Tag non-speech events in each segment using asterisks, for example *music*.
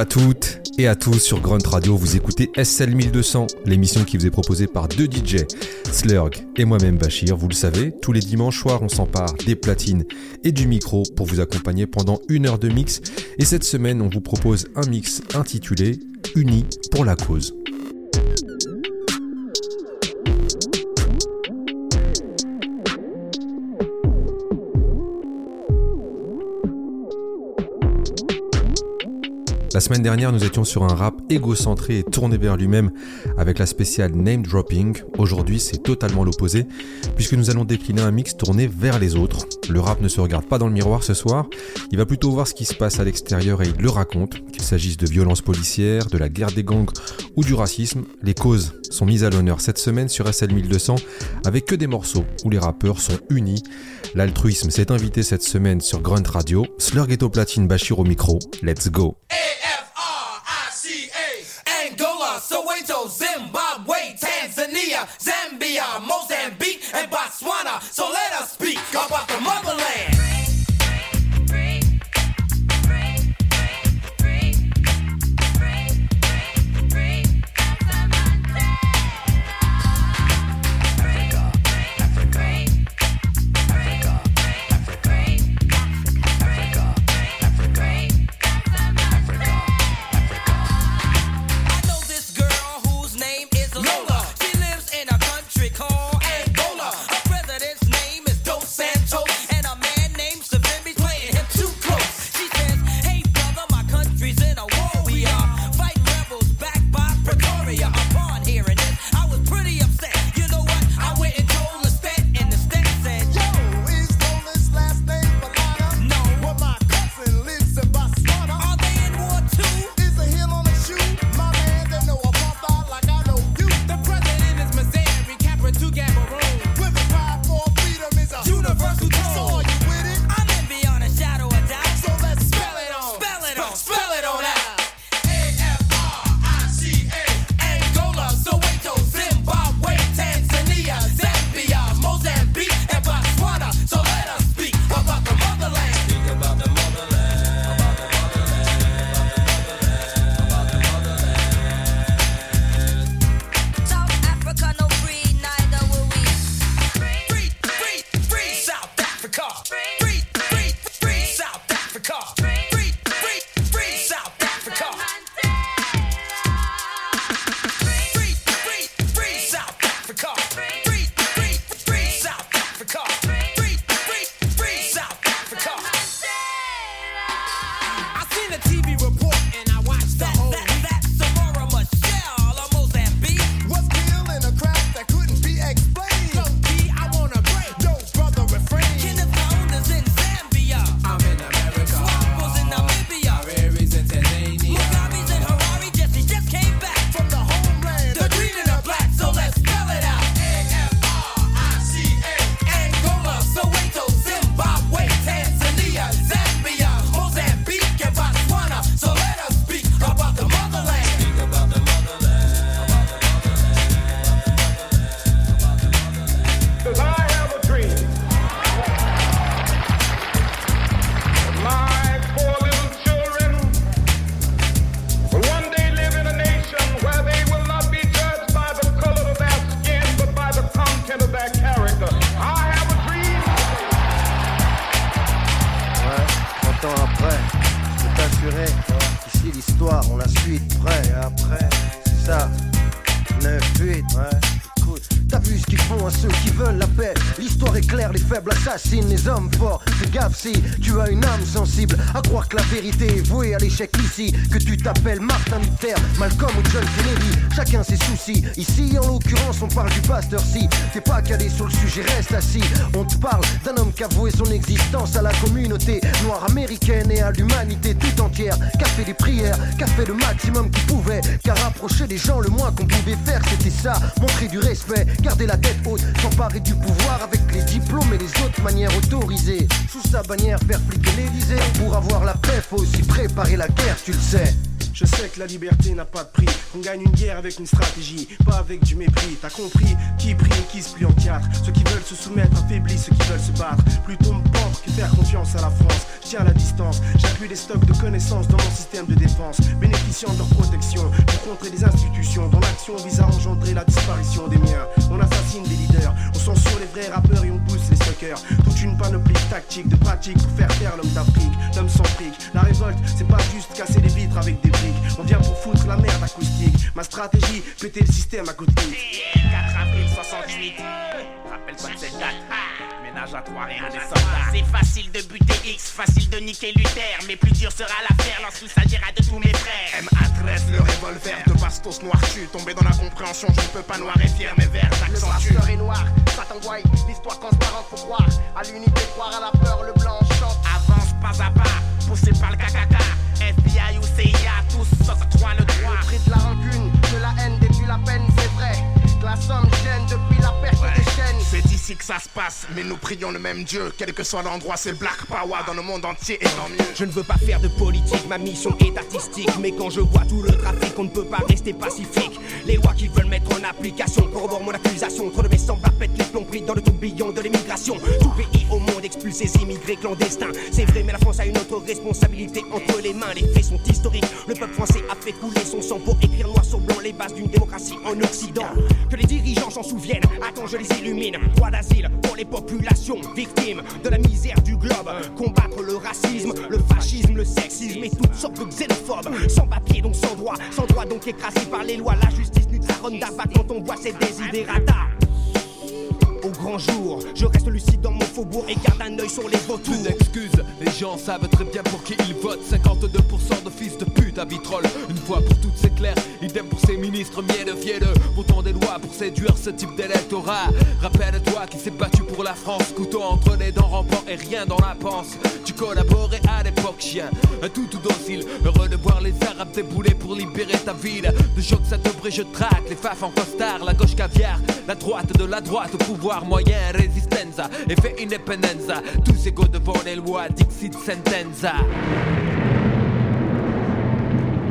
À toutes et à tous sur Grunt Radio. Vous écoutez SL 1200, l'émission qui vous est proposée par deux DJ, Slurg et moi-même Bachir. Vous le savez, tous les dimanches soirs, on s'empare des platines et du micro pour vous accompagner pendant une heure de mix. Et cette semaine, on vous propose un mix intitulé Unis pour la cause. La semaine dernière, nous étions sur un rap égocentré et tourné vers lui-même avec la spéciale Name Dropping. Aujourd'hui, c'est totalement l'opposé puisque nous allons décliner un mix tourné vers les autres. Le rap ne se regarde pas dans le miroir ce soir, il va plutôt voir ce qui se passe à l'extérieur et il le raconte, qu'il s'agisse de violences policières, de la guerre des gangs ou du racisme. Les causes sont mises à l'honneur cette semaine sur SL 1200 avec que des morceaux où les rappeurs sont unis. L'altruisme s'est invité cette semaine sur Grunt Radio. Slurg est au platine, Bachir au micro. Let's go. So let us speak about the motherland. après. Je t'assurer l'histoire, on la suit après. C'est ça, 9-8 que tu t'appelles Martin Luther, Malcolm ou John Kennedy. Chacun ses soucis. Ici, en l'occurrence, on parle du pasteur. Si t'es pas calé sur le sujet, reste assis. On te parle d'un homme qui a voué son existence à la communauté noire américaine et à l'humanité tout entière. Qui a fait des prières, qui a fait le maximum qu'il pouvait. Car rapprocher les gens, le moins qu'on pouvait faire, c'était ça. Montrer du respect, garder la tête haute, s'emparer du pouvoir avec les diplômes et les autres manières autorisées. Sous sa bannière, faire l'Elysée. Pour avoir la paix, faut aussi préparer la guerre, tu le sais. Je sais que la liberté n'a pas de prix. On gagne une guerre avec une stratégie, pas avec du mépris. T'as compris Qui prie et qui se plie en quatre Ceux qui veulent se soumettre affaiblissent ceux qui veulent se battre. Plutôt me pendre que faire confiance à la France. Tiens la distance, j'appuie les stocks de connaissances dans mon système de défense, bénéficiant de leur protection pour contrer des institutions dont l'action vise à engendrer la disparition des miens. On assassine des leaders, on censure les vrais rappeurs et on pousse les Toute une panoplie tactique, de pratique pour faire taire l'homme d'Afrique, l'homme centrique. La révolte, c'est pas juste casser les vitres avec des briques. On vient pour foutre la merde acoustique. Ma stratégie, péter le système à côté. 4 avril 68. Rappelle-toi de cette date. Ménage à trois rien des soldats. C'est facile de buter X, facile de niquer Luther. Mais plus dur sera l'affaire lorsqu'il s'agira de tous mes frères. MA13, le revolver de Bastos noir. Tu tombé dans la compréhension, je ne peux pas noir et fier mes vers. Le pasteur est noir, Satan White, l'histoire transparente, faut croire à l'unité, croire à la peur, le blanc chante. Avance pas à pas, poussé par le KKK. FBI ou CIA, tous sortent-toi le droit. Le prix de la rancune, de la haine, détruit la peine, c'est vrai. Que la somme gêne depuis la perte. C'est ici que ça se passe, mais nous prions le même Dieu. Quel que soit l'endroit, c'est le Black Power dans le monde entier et tant mieux. Je ne veux pas faire de politique, ma mission est artistique. Mais quand je vois tout le trafic, on ne peut pas rester pacifique. Les lois qu'ils veulent mettre en application corroborent mon accusation. Trop de mes semblables pètent les plombs pris dans le tourbillon de l'immigration. Tout pays au monde expulse ses immigrés clandestins. C'est vrai, mais la France a une autre responsabilité entre les mains. Les faits sont historiques. Le peuple français a fait couler son sang pour en Occident. Que les dirigeants s'en souviennent. Attends, je les illumine. Droit d'asile pour les populations victimes de la misère du globe. Combattre le racisme, le fascisme, le sexisme et toutes sortes de xénophobes. Sans papier, donc sans droit. Sans droit, donc écrasé par les lois. La justice nuit sa ronde quand on voit ses désidératas. Au grand jour, je reste lucide dans mon faubourg et garde un œil sur les vautours. Une excuse, les gens savent très bien pour qui ils votent 52% de fils de pute à vitrolles Une fois pour toutes c'est clair, pour ces ministres mielleux vielleux Votant des lois pour séduire ce type d'électorat. Rappelle-toi qui s'est battu pour la France Couteau entre les dents rampant et rien dans la panse. Tu collaborais à l'époque chien, un tout tout docile. Heureux de voir les arabes débouler pour libérer ta ville. De choc ça te je traque, les faf en costard. La gauche caviar, la droite de la droite pouvoir moyen, resistenza, effet independenza, tous égaux devant les lois, dixit sentenza.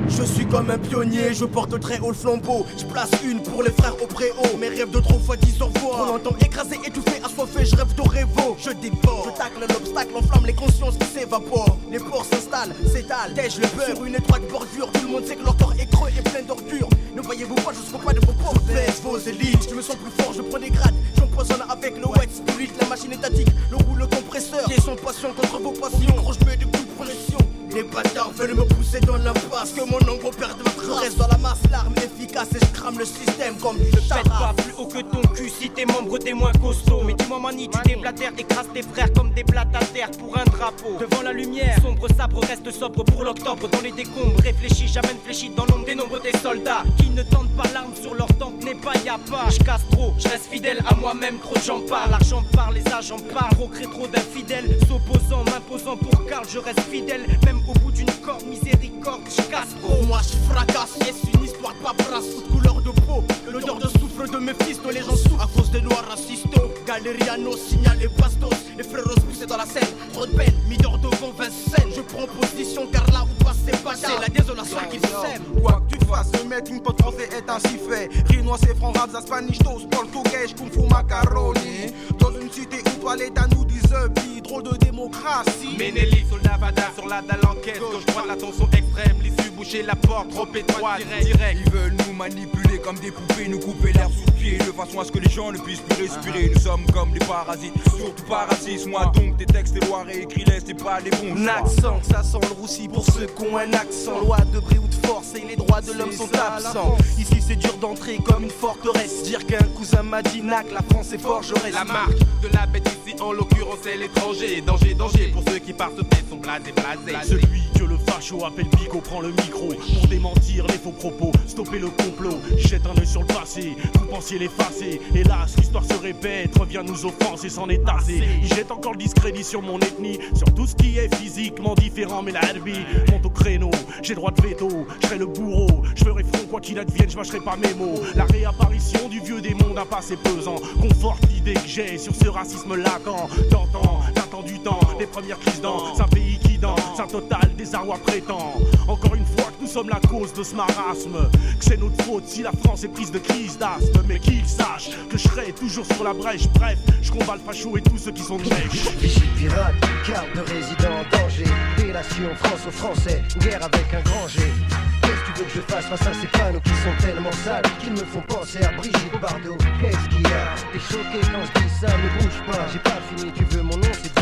Je suis comme un pionnier, je porte très haut le flambeau. Je place une pour les frères au préau. Mes rêves de trop fois disent au revoir. On entend écrasé, étouffé, assoiffé, je rêve de révo. Je déborde, je tacle l'obstacle, enflamme les consciences qui s'évaporent. Les porcs s'installent, s'étalent, tèche le beurre. Sur une étroite bordure, tout le monde sait que leur corps est creux et plein d'ordures. Ne voyez-vous pas, je serai pas de vos pauvres vos élites. Je me sens plus fort, je prends des grades. J'empoisonne avec le white spirit, la machine étatique, le rouleau compresseur. Qui sont patients contre vos passions. Gros, je mets de pression. Les bâtards veulent me pousser dans l'impasse Que mon ombre perde ma trace. Reste dans la masse, l'arme efficace Et je crame le système comme une Pète pas plus haut que ton cul si tes membres t'es moins costaud Mais dis-moi mani, tu déblatères, écrases tes frères comme des blattes à terre pour un drapeau. Devant la lumière, sombre sabre reste sobre pour l'octobre. Dans les décombres, réfléchis, jamais ne fléchis dans l'ombre des nombres des soldats. Qui ne tentent pas l'arme sur leur tempe n'est pas y'a pas Je casse trop, je reste fidèle à moi-même, trop de gens parlent. L'argent parle, les agents parlent, procrée trop d'infidèles S'opposant, m'imposant pour Karl, je reste fidèle. Même au bout d'une corde, miséricorde, je casse. Pour moi je fracasse, yes une histoire de paperasse. Toute couleur de peau, l'odeur de souffle de mes fils Les gens souffrent à cause des noirs racistes. Galeriano, signal et bastos. Les frères poussés dans la scène, trop de peine, mineur devant Vincennes. Je prends position car là où passe c'est pas C'est la désolation qui sème. Quoi que tu fasses, le melting pot français est ainsi fait. Rinois, c'est franc, rap, spanish, toast, portugais, kung fu, macaroni. Dans une cité où pas l'État nous dit puis trop de démocratie. Ménélique sur le Navada, sur la dalle enquête. Gauche droite la tension extrême, l'issue boucher la porte Trop étroite, direct. Ils veulent nous manipuler comme des poupées Nous couper l'air sous le pied. De façon à ce que les gens ne puissent plus respirer. Nous sommes comme des parasites, surtout pas racistes Moi donc tes textes, tes lois réécris-les, c'est pas les bons Un accent, ça sent le roussi pour ceux qui ont un accent. Loi de bris ou de force et les droits de l'homme sont absents. Ici c'est dur d'entrer comme une forteresse. Dire qu'un cousin m'a dit nac, la France est forgeresse. La marque de la bête ici en l'occurrence c'est l'étranger. Danger, danger pour ceux qui partent tête sont blasés, blasés Celui que le facho appelle Bigo prend le micro. Pour démentir les faux propos, stopper le complot. Jette un œil sur le passé, vous pensiez l'effacer Hélas, l'histoire se répète, revient nous offenser, s'en est assez Il jette encore le discrédit sur mon ethnie Sur tout ce qui est physiquement différent. Mais la herbe monte au créneau, j'ai droit de veto Je serai le bourreau, je ferai front quoi qu'il advienne Je mâcherai pas mes mots, la réapparition du vieux démon d'un passé pesant Conforte l'idée que j'ai sur ce racisme latent. T'entends, du temps, les premières crises dans un pays qui danse, un total désarroi prétend. Encore une fois que nous sommes la cause de ce marasme. Que c'est notre faute si la France est prise de crise d'asthme. Mais qu'ils sachent que je serai toujours sur la brèche. Bref, je combats le facho et tous ceux qui sont de mèche. Vigile pirate, carte de résident en danger. Délation France aux Français, guerre avec un grand G. Qu'est-ce que tu veux que je fasse face à ces panneaux qui sont tellement sales qu'ils me font penser à Brigitte Bardot? Qu'est-ce qu'il y a? T'es choqué quand je dis ça, ne bouge pas. J'ai pas fini, tu veux mon nom, c'est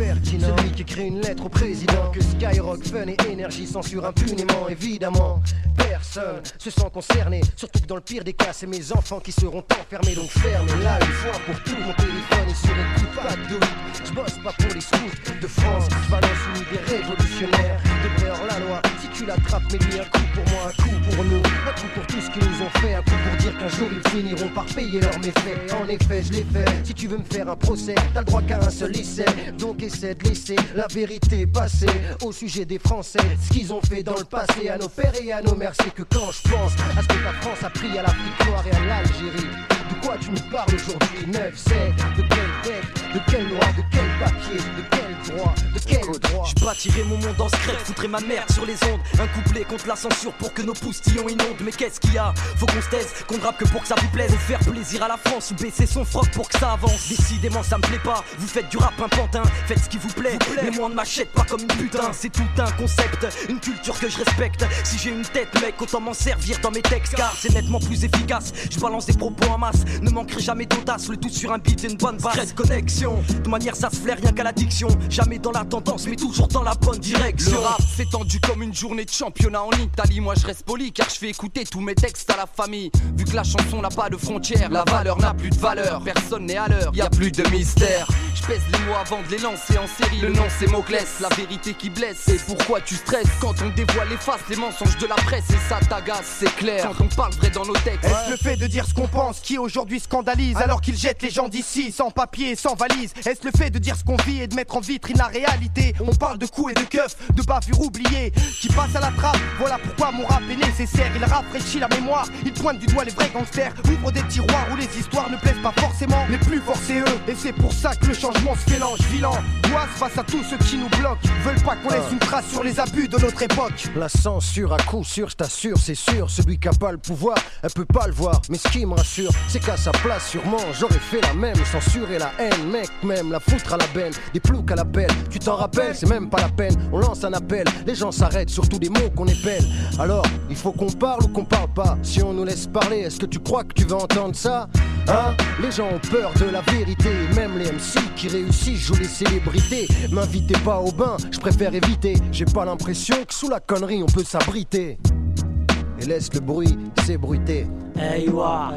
Dauphin, impertinent. Celui qui écrit une lettre au président que Skyrock, Fun et Énergie censurent impunément, évidemment. Personne se sent concerné, surtout que dans le pire des cas, c'est mes enfants qui seront enfermés, donc ferme là une fois pour tout. Mon téléphone est sur écoute, pas de doute. Je bosse pas pour les scouts de France, balance une idée révolutionnaire. De peur la loi, tu l'attrapes, mets-lui un coup pour moi, un coup pour nous, un coup pour tout ce qu'ils nous ont fait, un coup pour dire qu'un jour ils finiront par payer leurs méfaits. En effet, je l'ai fait. Si tu veux me faire un procès, t'as le droit qu'à un seul essai. Donc essaie de laisser la vérité passer au sujet des Français. Ce qu'ils ont fait dans le passé à nos pères et à nos mères, c'est que quand je pense à ce que la France a pris à l'Afrique noire et à l'Algérie, de quoi tu me parles aujourd'hui 9, 7, de quel texte, de quelle loi, de quel papier, de quel droit, de quel droit Je bâtirai mon monde en secret, foutrai ma mère sur les ondes. Un couplet contre la censure pour que nos poustillons inondent. Mais qu'est-ce qu'il y a? Faut qu'on se taise, qu'on rappe que pour que ça vous plaise. Faire plaisir à la France ou baisser son froc pour que ça avance. Décidément, ça me plaît pas. Vous faites du rap un pantin, faites ce qui vous plaît. Mais moi, on ne m'achète pas comme une putain. C'est tout un concept, une culture que je respecte. Si j'ai une tête, mec, autant m'en servir dans mes textes. Car c'est nettement plus efficace. Je balance des propos en masse, ne manquerai jamais d'audace. Le tout sur un beat et une bonne base. connexion. De manière, ça se flaire rien qu'à l'addiction. Jamais dans la tendance, mais toujours dans la bonne direction. Le rap s'est tendu comme une journée de championnat en Italie. Moi je reste poli car je fais écouter tous mes textes à la famille. Vu que la chanson n'a pas de frontières, la valeur n'a plus de valeur. Personne n'est à l'heure, y a plus de mystère. Je pèse les mots avant de les lancer en série. Le nom c'est Moclès, la vérité qui blesse. Et pourquoi tu stresses quand on dévoile les faces, les mensonges de la presse et ça t'agace, c'est clair. Quand on parle vrai dans nos textes. Est-ce le fait de dire ce qu'on pense qui aujourd'hui scandalise alors qu'il jette les gens d'ici sans papier, sans valise Est-ce le fait de dire ce qu'on vit et de mettre en vitrine la réalité? On parle de coups et de keufs, de bavures oubliées qui passent à la trappe. Voilà pourquoi mon rap est nécessaire. Il rafraîchit la mémoire, il pointe du doigt les vrais gangsters. Ouvre des tiroirs où les histoires ne plaisent pas forcément, mais plus forcés eux. Et c'est pour ça que le changement se mélange vilain. Doise face à tous ceux qui nous bloquent, veulent pas qu'on laisse une trace sur les abus de notre époque. La censure à coup sûr, je t'assure, c'est sûr. Celui qui a pas le pouvoir, elle peut pas le voir. Mais ce qui me rassure, c'est qu'à sa place, sûrement, j'aurais fait la même. Censurer la haine, même la foutre à la benne. Des ploucs à l'appel, tu t'en rappelles, c'est même pas la peine. On lance un appel, les gens s'arrêtent, surtout des mots qu'on épelle. Alors, il faut qu'on parle ou qu'on parle pas. Si on nous laisse parler, est-ce que tu crois que tu vas entendre ça Hein? Les gens ont peur de la vérité. Même les MC qui réussissent jouent les célébrités. M'invitez pas au bain, je préfère éviter. J'ai pas l'impression que sous la connerie on peut s'abriter. Et laisse le bruit s'ébruiter. Hey wa,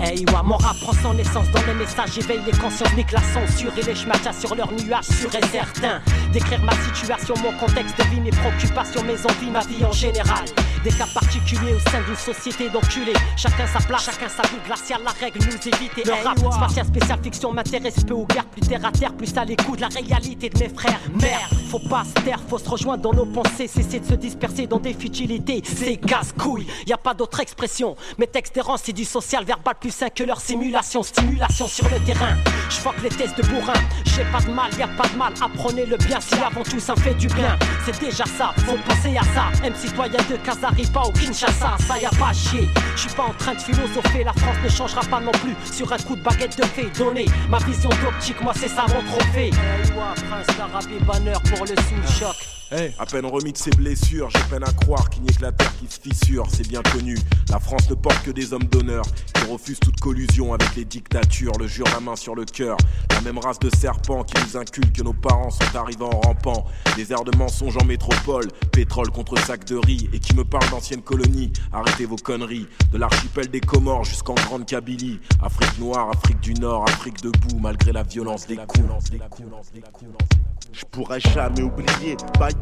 hey wa, mon rap prend son essence dans les messages, éveille les consciences, nique la censure et les schmachas sur leur nuage, sûr et certain. D'écrire ma situation, mon contexte de vie, mes préoccupations, mes envies, ma vie en général. Des cas particuliers au sein d'une société d'enculés. Chacun sa place, chacun sa vie glaciale, la règle nous évite. Et le rap, spatial, spécial fiction m'intéresse peu au gars, plus terre à terre, plus à l'écoute de la réalité de mes frères. Merde, faut pas se taire, faut se rejoindre dans nos pensées, cesser de se disperser dans des futilités. C'est casse-couille, y a pas d'autre expression. Mes textes errants, c'est du social verbal plus sain que leur simulation. Stimulation sur le terrain. Je que les tests de bourrin. J'ai pas de mal, y a pas de mal. Apprenez le bien si avant tout ça fait du bien. C'est déjà ça, faut penser à ça. Même citoyen de Casaripa ou Kinshasa, ça y a pas à chier. Je suis pas en train de philosopher, la France ne changera pas non plus. Sur un coup de baguette de fée, donner ma vision d'optique, moi c'est ça mon trophée. Hey, moi, prince d'Arabie, banner pour le sous-choc. Hey, à peine remis de ses blessures, j'ai peine à croire qu'il n'y ait que la terre qui se fissure, c'est bien connu. La France ne porte que des hommes d'honneur, qui refusent toute collusion avec les dictatures, le jure la main sur le cœur. La même race de serpents qui nous inculque que nos parents sont arrivés en rampant. Des airs de mensonges en métropole, pétrole contre sac de riz, et qui me parlent d'anciennes colonies. Arrêtez vos conneries, de l'archipel des Comores jusqu'en Grande Kabylie. Afrique noire, Afrique du Nord, Afrique debout, malgré la violence des coups. Je pourrais jamais oublier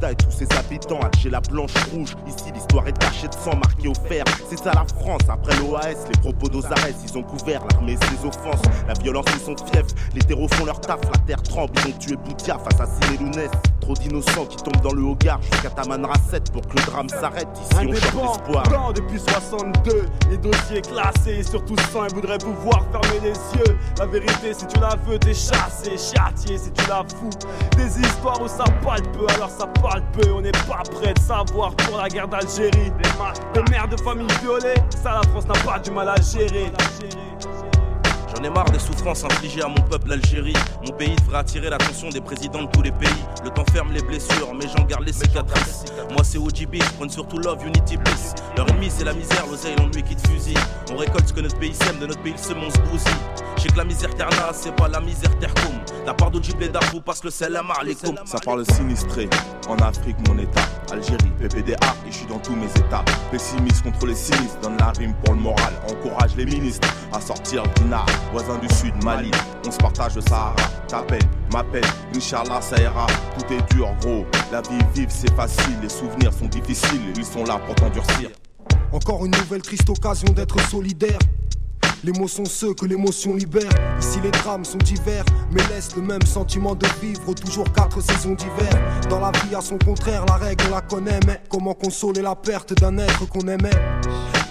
Et tous ses habitants. Alger la blanche rouge. Ici, l'histoire est tachée de sang marqué au fer. C'est ça la France. Après l'OAS, les propos d'Ozares, ils ont couvert l'armée ses offenses. La violence et son fief. Les terreaux font leur taf. La terre tremble. Ils ont tué Boutiaf, assassiné Lounès. Trop d'innocents qui tombent dans le Hogar jusqu'à Taman Rasset pour que le drame s'arrête. Ici, on cherche l'espoir. Blanc depuis 62, les dossiers classés. Sur tout sang, ils voudraient pouvoir fermer les yeux. La vérité, si tu la veux, t'es chassé, châtié si tu la fous. Des histoires où ça parle peu, alors ça parle peu. On n'est pas prêt de savoir pour la guerre d'Algérie. De mères de famille violées, ça la France n'a pas du mal à gérer. J'en ai marre des souffrances infligées à mon peuple Algérie. Mon pays devrait attirer l'attention des présidents de tous les pays. Le temps ferme les blessures, mais j'en garde les cicatrices. Moi c'est OGB, je prône surtout love, unity, bliss. Leur ennemi c'est la misère, l'oseille, l'ennui qui te fusille. On récolte ce que notre pays sème, de notre pays le semence bousille. J'ai que la misère terna, c'est pas la misère tercom. La part d'Ojib et vous passe le sel à les Ça parle sinistré, en Afrique mon état. Algérie, PPDA, et je suis dans tous mes états. Pessimiste contre les sinistres, donne la rime pour le moral. Encourage les ministres à sortir du nard. Voisin du sud, Mali, on se partage le Sahara. Ta peine, ma peine, Inch'Allah ça ira. Tout est dur, gros. La vie vive, c'est facile. Les souvenirs sont difficiles, ils sont là pour t'endurcir. Encore une nouvelle triste occasion d'être solidaire. Les mots sont ceux que l'émotion libère. Ici les drames sont divers, mais laissent le même sentiment de vivre. Toujours quatre saisons d'hiver. Dans la vie, à son contraire, la règle on la connaît, mais comment consoler la perte d'un être qu'on aimait?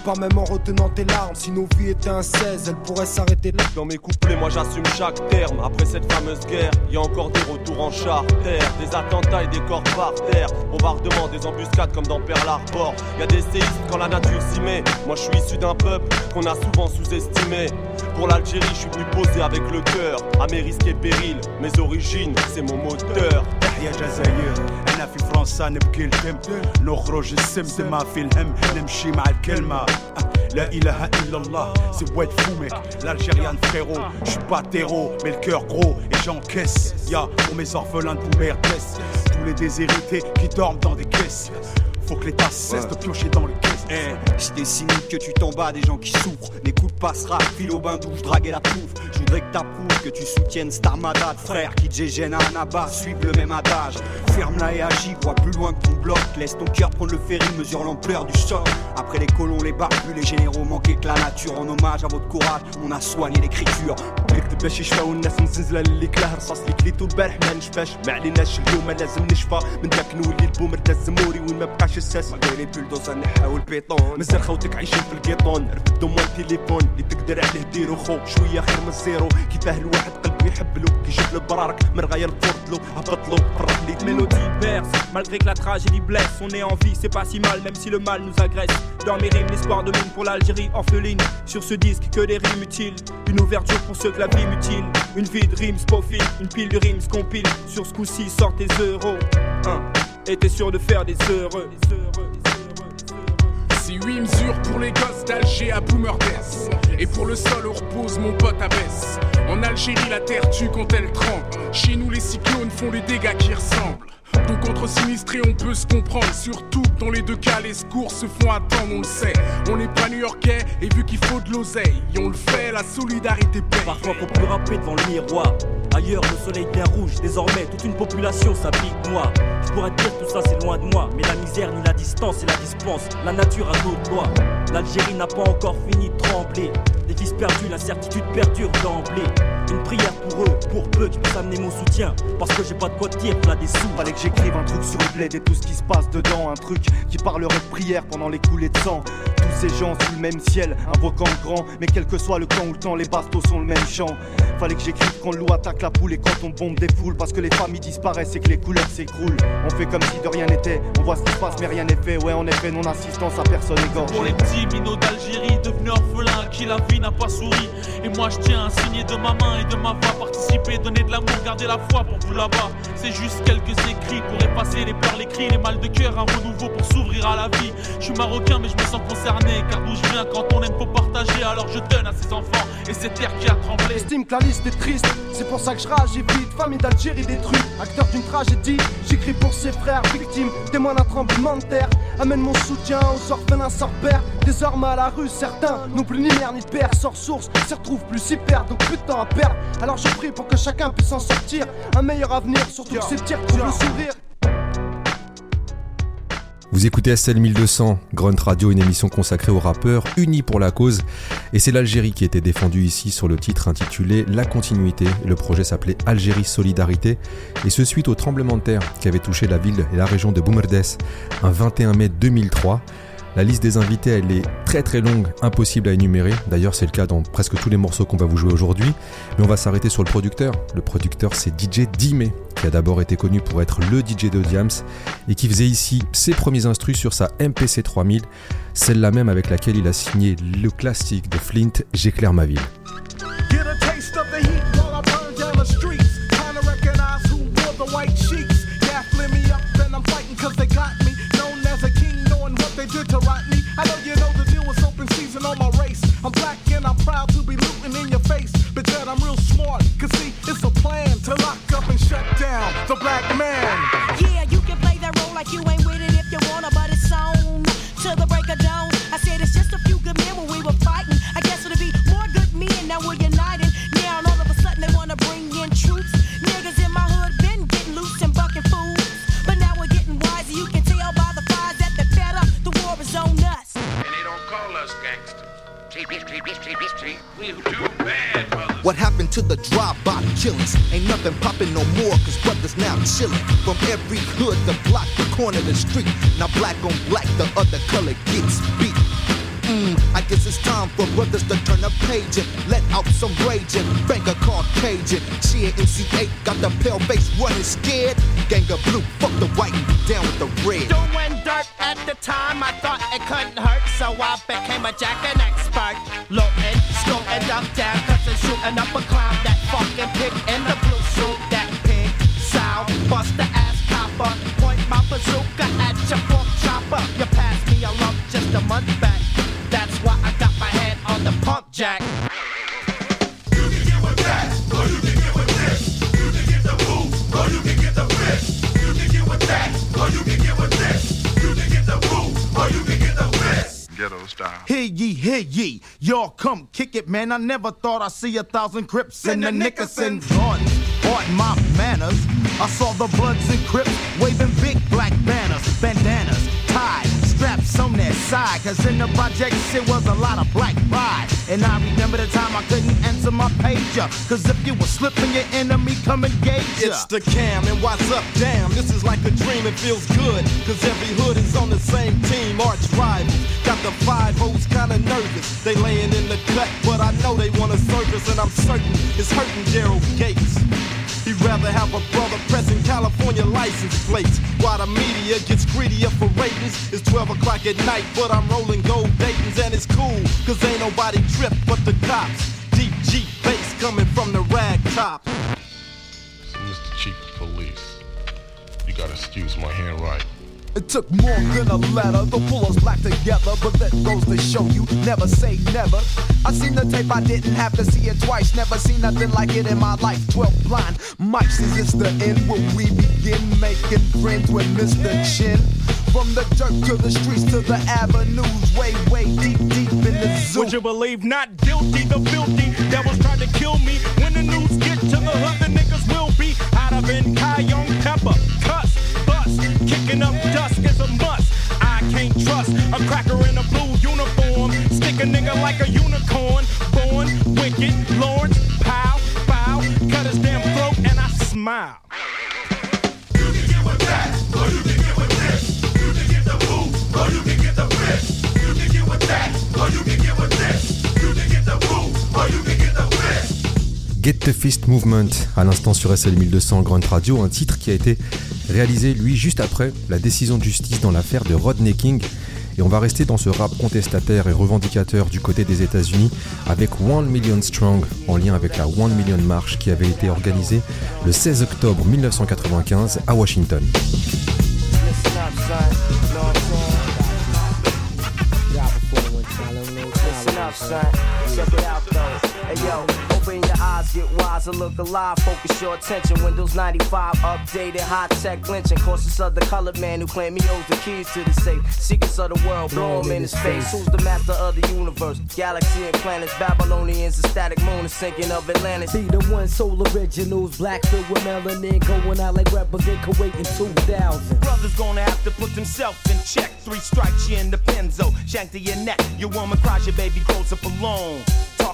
Pas même en retenant tes larmes. Si nos vies étaient un 16, elles pourraient s'arrêter là. Dans mes couplets, moi j'assume chaque terme. Après cette fameuse guerre, y a encore des retours en charter. Des attentats et des corps par terre. Bombardement, des embuscades comme dans Pearl Harbor. Y a des séismes quand la nature s'y met. Moi je suis issu d'un peuple qu'on a souvent sous-estimé. Pour l'Algérie, je suis venu poser avec le cœur. À mes risques et périls, mes origines, c'est mon moteur. يا جزاير انا في فرنسا نبكي الدم نخرج السم ما في الهم نمشي مع الكلمه La ilaha illallah, c'est White fou mec, l'Algérien frérot. Je suis pas terreau, mais le cœur gros et j'encaisse. Ya pour mes orphelins de Boumertes, tous les déshérités qui dorment dans des caisses. Faut que l'État cesse de piocher dans les caisses. Eh, j'étais cynique que tu tombes à des gens qui souffrent. Mes coups de passera, fil au bain douche, draguer la pouffe. Je voudrais que t'approuves, que tu soutiennes cette armada de frères qui te à un abat, suivent le même adage. Ferme-la et agis, vois plus loin que ton bloc. Laisse ton cœur prendre le ferry, mesure l'ampleur du choc. Après les colons, les barbus, les généraux manquaient que la nature. En hommage à votre courage, on a soigné l'écriture. باش يشفاو الناس مزنزله اللي كلاه رصاص اللي كليتو البارح ما نشفاش ما عليناش اليوم لازم نشفى من داك نولي البومر دا الزموري وين ما بقاش الساس دايري بلدوزا نحاول البيطون مازال خوتك عايشين في الكيطون رفدو موان تليفون اللي تقدر عليه ديرو خو شويه خير من الزيرو كيفاه الواحد قلبو يحبلو كيجيب له برارك من غاير الفورتلو هبطلو فرح لي Mélodie verse, malgré que la tragédie blesse, on est en vie, c'est pas si mal, même si le mal nous agresse. Dans mes rimes, l'espoir de mine pour l'Algérie orpheline. Sur ce disque, que des rimes utiles. Une ouverture pour ceux que la vie mutile. Une vie de rimes profile, une pile de rimes compile. Sur ce coup-ci, sort tes euros. Hein. Et t'es sûr de faire des heureux. Si 8 mesures pour les gosses d'Alger à Boomerdès. Et pour le sol, on repose mon pote à baisse. En Algérie, la terre tue quand elle tremble. Chez nous, les cyclones font les dégâts qui ressemblent. Donc entre sinistrés on peut se comprendre Surtout dans les deux cas les secours se font attendre on le sait On n'est pas new-yorkais et vu qu'il faut de l'oseille on le fait la solidarité paye Parfois faut plus rapper devant le miroir Ailleurs le soleil devient rouge Désormais toute une population s'habille moi. Je pourrais te dire tout ça c'est loin de moi. Mais la misère ni la distance et la dispense. La nature a d'autres lois L'Algérie n'a pas encore fini de trembler Des fils perdus, l'incertitude perdure d'emblée. Une prière pour eux, pour peu tu peux amener mon soutien. Parce que j'ai pas de quoi te dire, là des sous. Fallait que j'écrive un truc sur le bled et tout ce qui se passe dedans. Un truc qui parlerait de prière pendant les coulées de sang. Tous ces gens sous le même ciel, invoquant le grand. Mais quel que soit le camp ou le temps, les bastos sont le même chant Fallait que j'écrive quand le loup attaque la poule et quand on bombe des foules. Parce que les familles disparaissent et que les couleurs s'écroulent. On fait comme si de rien n'était, on voit ce qui se passe mais rien n'est fait. Ouais en effet non assistance à personne égorgée Pour les petits minots d'Algérie devenus orphelins qui la vie n'a pas souri. Et moi je tiens à signer de ma main et de ma voix Participer, donner de l'amour, garder la foi pour vous là-bas. C'est juste quelques écrits pour effacer les pleurs, les cris, les mal de cœur Un renouveau pour s'ouvrir à la vie. Je suis marocain mais je me sens concerné Car d'où je viens quand on aime faut partager. Alors je donne à ses enfants et cette terre qui a tremblé. Estime que la liste est triste, c'est pour ça que je rage et vite Famille d'Algérie détruite, acteur d'une tragédie. J'écris pour ses frères victimes, témoins d'un tremblement de terre Amène mon soutien aux orphelins sans père. Désormais à la rue, certains n'ont plus ni mère ni père Sort source, s'y retrouvent plus si perdent Donc plus de temps à perdre, alors je prie pour que chacun puisse en sortir. Un meilleur avenir, surtout que ces tirs trouvent le sourire Vous écoutez SL 1200, Grunt Radio, une émission consacrée aux rappeurs unis pour la cause. Et c'est l'Algérie qui était défendue ici sur le titre intitulé La continuité. Le projet s'appelait Algérie Solidarité. Et ce suite au tremblement de terre qui avait touché la ville et la région de Boumerdès un 21 mai 2003. La liste des invités, elle est très très longue, impossible à énumérer. D'ailleurs, c'est le cas dans presque tous les morceaux qu'on va vous jouer aujourd'hui. Mais on va s'arrêter sur le producteur. Le producteur, c'est DJ Dime, qui a d'abord été connu pour être le DJ de Diams et qui faisait ici ses premiers instrus sur sa MPC 3000, celle-là même avec laquelle il a signé le classique de Flint, J'éclaire ma ville. to lock up and shut down the black man. Yeah, you can play that role like you ain't with it if you wanna, but it's on to the break of dawn. I said it's just a few good men when we were fighting. I guess it'll be more good men now we're united. Now and all of a sudden they wanna bring in troops. Niggas in my hood been getting loose and bucking fools, but now we're getting wiser. You can tell by the fires that they're fed up. The war is on us. And they don't call us gangsters. We do. What happened to the drive-by killings? Ain't nothing popping no more, cause brothers now chillin'. From every hood, the block, the corner, the street. Now black on black, the other color gets beat. Mm, I guess it's time for brothers to turn a page and let out some rage and bang a Caucasian. Cheer MC8 got the pale face running scared. Gang of blue, fuck the white and down with the red. Doing dirt at the time, I thought it couldn't hurt, so I became a jack and expert. Looting, scooting up down, and I'm a Hear ye, y'all come kick it, man. I never thought I'd see a thousand Crips in the Nickersons. Run, art my manners. I saw the Bloods and Crips waving big black banners, bandanas, straps on their side. Cause in the projects it was a lot of black pride. And I remember the time I couldn't answer my pager. Cause if you were slipping, your enemy come engage ya. It's the cam and what's up, damn. This is like a dream, it feels good. Cause every hood is on the same team, arch rivals. Got the five hoes kinda nervous. They laying in the cut, but I know they wanna service, and I'm certain it's hurting Daryl Gates. Rather have a brother pressing California license plates while the media gets greedier for ratings. It's 12 o'clock at night, but I'm rolling gold Dayton's and it's cool, cause ain't nobody tripped but the cops. Deep G bass coming from the rag top. Mr. Chief of Police, you gotta excuse my handwriting. It took more than a letter to pull us back together, but that goes to show you never say never. I seen the tape, I didn't have to see it twice. Never seen nothing like it in my life. 12 blind mics, is this the end when we begin making friends with Mr. Chin? From the dirt to the streets to the avenues, way, way deep, deep in the zoo. Would you believe not guilty, the filthy devils tried to kill me? When Fist Movement, à l'instant sur SL 1200 Grand Radio, un titre qui a été réalisé lui juste après la décision de justice dans l'affaire de Rodney King. Et on va rester dans ce rap contestataire et revendicateur du côté des États-Unis avec One Million Strong en lien avec la One Million March qui avait été organisée le 16 octobre 1995 à Washington. Get look alive, focus your attention. Windows 95, updated, high tech lynching. Cautious of the colored man who claim he owes the keys to the safe. Secrets of the world, blow him in his face. Who's the master of the universe? Galaxy and planets, Babylonians, a static moon, the sinking of Atlantis. Be the one soul originals, black filled with melanin, going out like rappers in Kuwait in 2000. Brother's gonna have to put themselves in check. Three strikes, you in the penzo. Shank to your neck. Your woman cries, your baby grows up alone.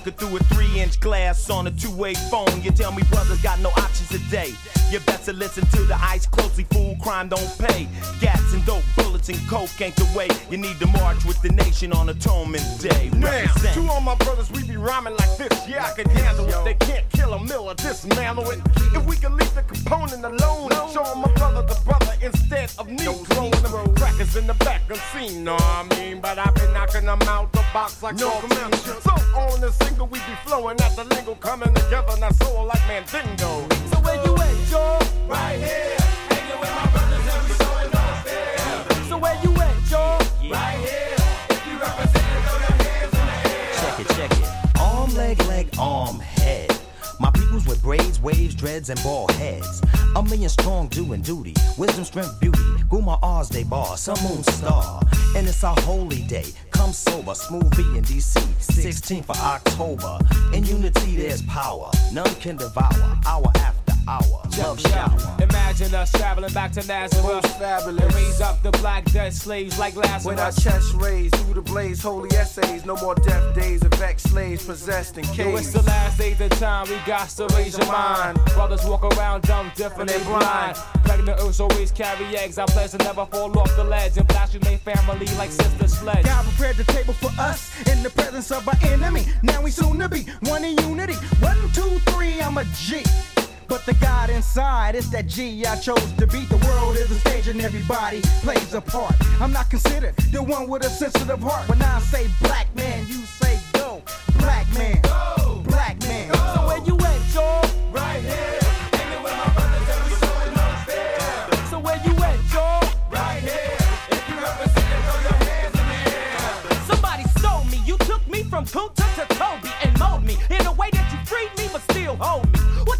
Through a three inch glass on a two way phone. You tell me brothers got no options today. You better listen to the ice closely, fool. Crime don't pay. Gats and dope, bullets and coke ain't the way. You need to march with the nation on Atonement Day. Man, Represent. two of my brothers, we be rhyming like this. Yeah, I can handle it. They can't kill a mill or dismantle it. If we can leave the component alone, show my brother the brother instead of them crackers in the back unseen. Know what I mean? But I've been knocking them out the box like no So on the single, we be flowing at the lingo, coming together, not soul like Mandingo. So where you at, My and. So where you at, Joe? Right here. Check it, check it. Arm, leg, leg, arm, head. My peoples with braids, waves, dreads, and bald heads. A million strong doing duty. Wisdom, strength, beauty. Guma Oz, they bar. Sun, moon, star. And it's our holy day. Come sober. Smooth B in DC. 16th of October. In unity, there's power. None can devour. Hour after hour. Love shower. Imagine us traveling back to Nazareth and raise up the black dead slaves like Lazarus. With our chest raised through the blaze, holy essays. No more death days of ex slaves possessed in Yo, it's the last day of the time, we got to raise your mind. Brothers walk around dumb, different and blind. Pregnant earths always carry eggs. Our to never fall off the ledge and blast their family like sister sledge. God prepared the table for us in the presence of our enemy. Now we soon to be one in unity. One, two, three, I'm a G. But the God inside is that G I chose to be. The world is a stage and everybody plays a part. I'm not considered the one with a sensitive heart. When I say black man, you say go. Black man, go. Black man. So where you at, Joe? Right here. Hanging with my brothers and we showing off there. So where you at, Joe? Right here. If you represent, throw your hands in the air. Somebody stole me. You took me from Kunta to Kobe and mold me in a way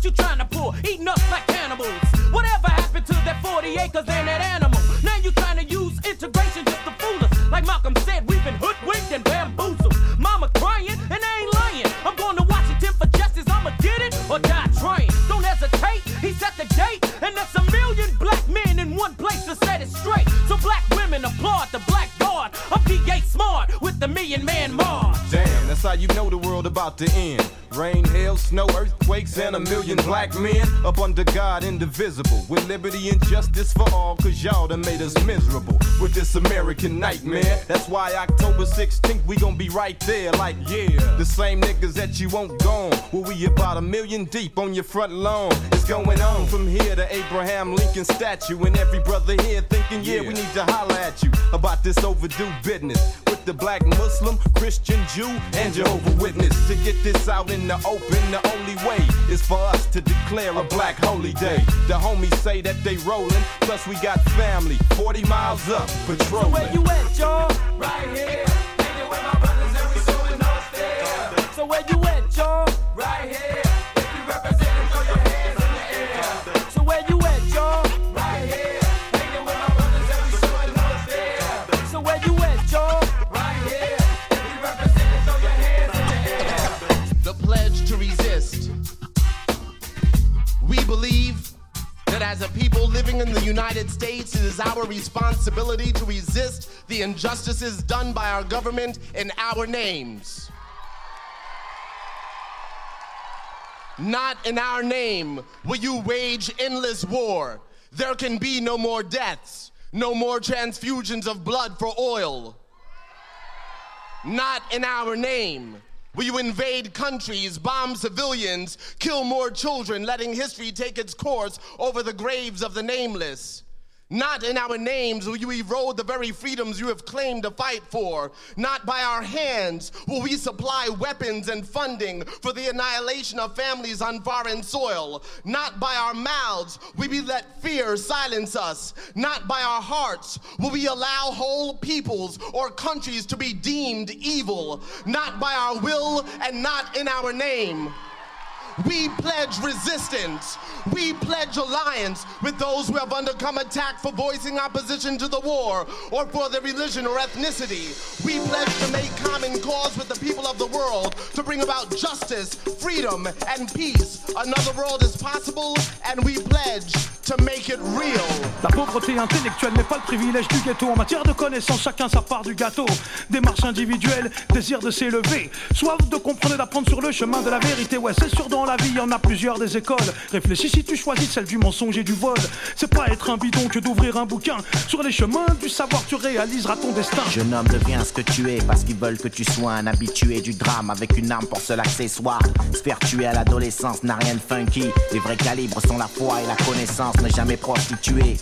you trying to pull? Eating up like cannibals. Whatever happened to that 40 acres and that animal? Now you trying to use integration just to fool us. Like Malcolm said, we've been hoodwinked and bamboozled. Mama crying and I ain't lying. I'm going to Washington for justice. I'ma get it or die trying. Don't hesitate. He's at the gate and that's a million black men in one place to set it straight. So black women applaud the black guard. I'm DA smart with the million man Mars. How you know the world about to end. Rain, hail, snow, earthquakes, and a million black men up under God indivisible. With liberty and justice for all, cause y'all done made us miserable with this American nightmare. That's why October 16th we gon' be right there, like, yeah. The same niggas that you won't gone. Well, we about a million deep on your front lawn. It's going on from here to Abraham Lincoln statue. And every brother here thinking, yeah, we need to holler at you about this overdue business. The black Muslim, Christian, Jew, and Jehovah Witness. To get this out in the open, the only way is for us to declare a black holy day. The homies say that they rollin', plus we got family 40 miles up patrolling. Where you at, y'all? Right here. Hanging with my brothers and we off. So where you at, y'all? Right here. Believe that as a people living in the United States, it is our responsibility to resist the injustices done by our government in our names. Not in our name will you wage endless war. There can be no more deaths, no more transfusions of blood for oil. Not in our name will you invade countries, bomb civilians, kill more children, letting history take its course over the graves of the nameless. Not in our names will you erode the very freedoms you have claimed to fight for. Not by our hands will we supply weapons and funding for the annihilation of families on foreign soil. Not by our mouths will we let fear silence us. Not by our hearts will we allow whole peoples or countries to be deemed evil. Not by our will and not in our name. We pledge resistance. We pledge alliance with those who have undergone attack for voicing opposition to the war or for their religion or ethnicity. We pledge to make common cause with the people of the world to bring about justice, freedom, and peace. Another world is possible, and we pledge to make it real. La pauvreté intellectuelle n'est pas le privilège du ghetto. En matière de connaissances, chacun sa part du gâteau. Démarche individuelle, désir de s'élever. Soif de comprendre et d'apprendre sur le chemin de la vérité. Ouais, c'est sûr dans la vie, y en a plusieurs des écoles. Réfléchis si tu choisis celle du mensonge et du vol. C'est pas être un bidon que d'ouvrir un bouquin. Sur les chemins du savoir, tu réaliseras ton destin. Jeune homme, deviens ce que tu es parce qu'ils veulent que tu sois un habitué du drame avec une arme pour seul accessoire. Se faire tuer à l'adolescence n'a rien de funky. Les vrais calibres sont la foi et la connaissance, ne jamais prostituer.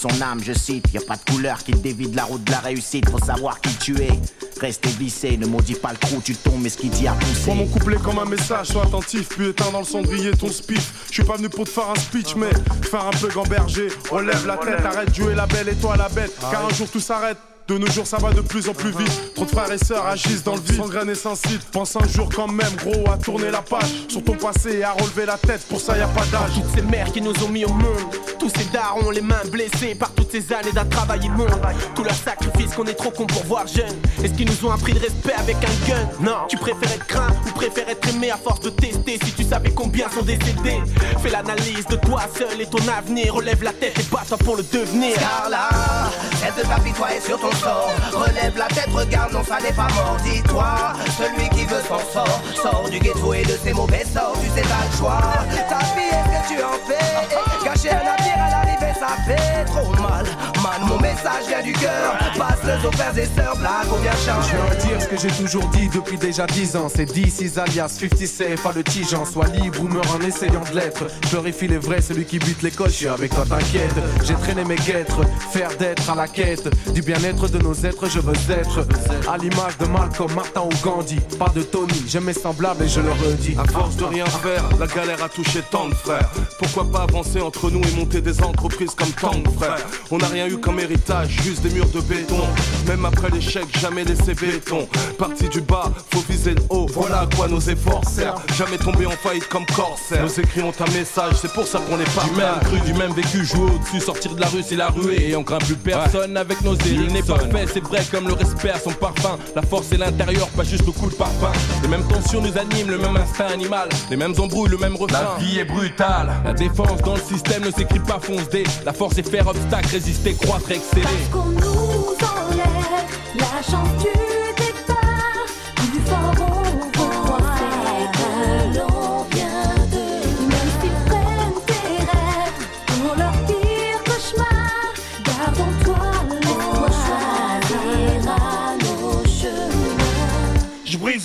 Son âme, je cite, y a pas de couleur qui te dévie de la route de la réussite, faut savoir qui tu es. Restez vissé, ne maudis pas le trou, tu tombes, mais ce qui dit a poussé. Prends mon couplet comme un message, sois attentif, puis éteins dans le cendrier ton spiff. Je suis pas venu pour te faire un speech, mais faire un peu gamberger. Relève la tête, arrête, Dieu est la belle et toi la bête. Car un jour tout s'arrête. De nos jours, ça va de plus en plus vite. Trop de frères et sœurs agissent dans le vide, sans graines et sans. Pense un jour quand même, gros, à tourner la page sur ton passé et à relever la tête. Pour ça, y a pas d'âge. Toutes ces mères qui nous ont mis au monde, tous ces darons, les mains blessées par toutes ces années d'un travail immonde. Tous leurs sacrifices qu'on est trop con pour voir jeune. Est-ce qu'ils nous ont appris de respect avec un gun? Non. Tu préfères être craint ou préfères être aimé à force de tester? Si tu savais combien sont décédés Fais l'analyse de toi seul et ton avenir. Relève la tête et bats-toi pour le devenir. Carla, cesse de t'apitoyer sur ton Relève la tête, regarde, non, ça n'est pas mort. Dis-toi, celui qui veut s'en sort. Sort du ghetto et de ses mauvais sorts. Tu sais, t'as le choix. Ta vie, est-ce que tu en fais? Cacher un avenir à l'arrivée, ça fait trop mal. Man, mon message vient du cœur. Passe-le aux frères et sœurs, blague ou bien chant. Je viens dire ce que j'ai toujours dit depuis déjà 10 ans. C'est 10 alias 50 safe, pas le tigeant. Sois libre ou meurs en essayant de l'être. Je glorifie les vrais, celui qui bute l'école. Je suis avec toi, t'inquiète. J'ai traîné mes guêtres, faire d'être à la quête du bien-être de nos êtres. Je veux être à l'image de Malcolm, Martin ou Gandhi. Pas de Tony, j'aime mes semblables et je le redis. À force de rien faire, la galère a touché tant de frères. Pourquoi pas avancer entre nous et monter des entreprises comme tant de frères? On n'a rien eu comme héritage, juste des murs de béton. Même après l'échec, jamais laissé béton. Parti du bas, faut viser le haut. Voilà à quoi nos efforts servent. Jamais tomber en faillite comme corsaire. Nos écrits ont un message, c'est pour ça qu'on est pas Du même cru, du même vécu, jouer au-dessus, sortir de la rue, c'est la ruée. Et on craint plus personne avec nos. Il n'est pas fait, c'est vrai comme le respect à son parfum. La force c'est l'intérieur, pas juste le coup de parfum. Les mêmes tensions nous animent, le même instinct animal. Les mêmes embrouilles, le même refrain. La vie est brutale. La défense dans le système ne s'écrit pas fonce dé. La force est faire obstacle, résister, croître, exceller. Qu'on nous enlève la chance du départ, plus fort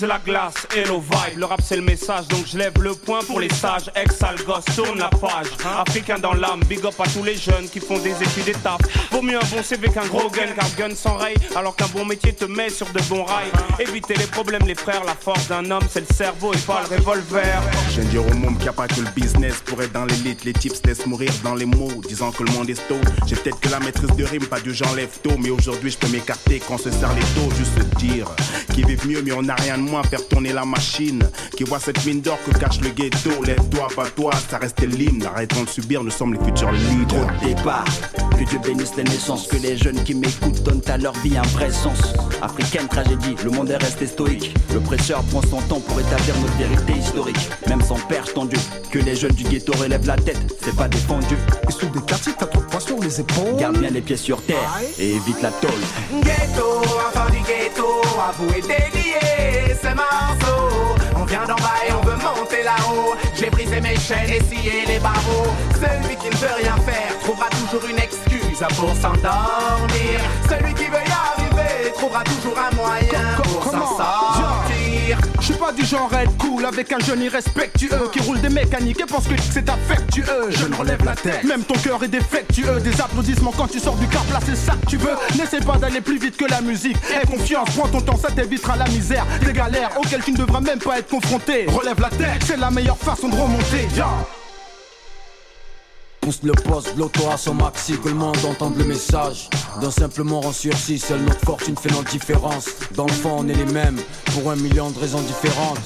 La glace, hello vibe. Le rap c'est le message, donc je lève le point pour les sages. Ex-sale gosse, tourne la page. Africain dans l'âme, big up à tous les jeunes qui font des études et. Vaut mieux un bon CV qu'un gros gun, car gun s'enraye. Alors qu'un bon métier te met sur de bons rails. Évitez les problèmes, les frères. La force d'un homme, c'est le cerveau et pas le revolver. Je viens dire au monde qu'il n'y a pas que le business pour être dans l'élite. Les types se laissent mourir dans les mots, disant que le monde est tôt. J'ai peut-être que la maîtrise de rime, pas du j'enlève tôt. Mais aujourd'hui, je peux m'écarter quand se serre les taux. Juste dire qu'ils vivent mieux, mais on n'a rien de moins. Faire tourner la machine qui voit cette mine d'or que cache le ghetto. Lève-toi, pas toi, ça reste l'hymne. Arrêtons de subir, nous sommes les futurs leaders. départ. Que Dieu bénisse les naissances, que les jeunes qui m'écoutent donnent à leur vie un vrai sens. Africaine tragédie, le monde est resté stoïque. Le prêcheur prend son temps pour établir notre vérité historique. Même sans perche tendue, que les jeunes du ghetto relèvent la tête, c'est pas défendu. Et sous des quartiers, t'as trop de poids sur les épaules. Garde bien les pieds sur terre et évite la tôle. Ghetto, enfant du ghetto, avouez délié ce morceau. On vient d'en bas et on veut monter là-haut. J'ai brisé mes chaînes et scié les barreaux. Celui qui ne veut rien faire trouvera toujours une excuse pour s'endormir. Celui qui veut y arriver trouvera toujours un moyen pour s'en sortir. Je suis pas du genre à être cool avec un jeune irrespectueux qui roule des mécaniques et pense que c'est affectueux. Je ne relève la tête. Même ton cœur est défectueux. Des applaudissements quand tu sors du car place, c'est ça que tu veux. N'essaie pas d'aller plus vite que la musique. Aie confiance, prends ton temps, ça t'évitera la misère. Des galères auxquelles tu ne devras même pas être confronté. Relève la tête, c'est la meilleure façon de remonter. Pousse le poste, l'auto à son maxi, que le monde entende le message. D'un simple mot en sursis, seule notre fortune fait notre différence. Dans le fond, on est les mêmes, pour un million de raisons différentes.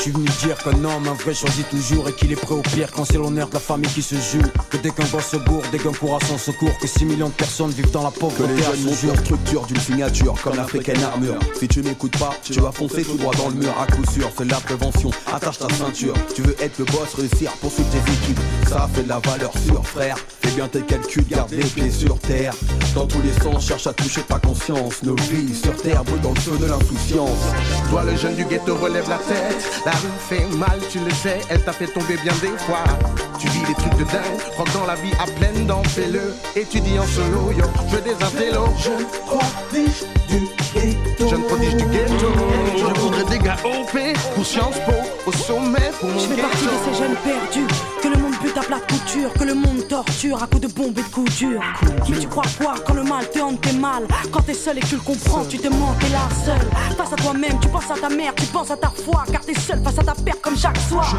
Je suis venu dire qu'un homme, un vrai choisit toujours et qu'il est prêt au pire quand c'est l'honneur de la famille qui se joue. Que dès qu'un boss se bourre, dès qu'un court à son secours, que 6 millions de personnes vivent dans la Que pauvreté les à jeunes montent leur structure d'une signature comme l'Africaine Armure. Si tu m'écoutes pas, tu vas foncer tout droit dans le mur à coup sûr. Fais de la prévention, attache ta ceinture. Tu veux être le boss, réussir, poursuivre tes études. Ça fait de la valeur sûre, frère. Fais bien tes calculs, garde les pieds sur terre. Dans tous les sens, cherche à toucher ta conscience. Nos vies sur terre brûlent dans le feu de l'insouciance. Toi le jeune du ghetto relève la tête, La rue fait mal, tu le sais, elle t'a fait tomber bien des fois. Tu vis des trucs de dingue, rock dans la vie à pleine dents, fais-le. Étudie en solo, yo, je veux des intellos. Jeune prodige du ghetto. Jeune prodige du ghetto. Je voudrais des gars OP pour Sciences Po, au sommet pour mon Je fais ghetto. partie de ces jeunes perdus Que le monde bute à plat couture Que le monde torture à coups de bombes et de coups durs Mais tu crois quoi quand le mal te hante t'es mal? Quand t'es seul et que tu le comprends tu te mens t'es là seul Face à toi-même tu penses à ta mère Tu penses à ta foi car t'es seul face à ta perte comme chaque soir.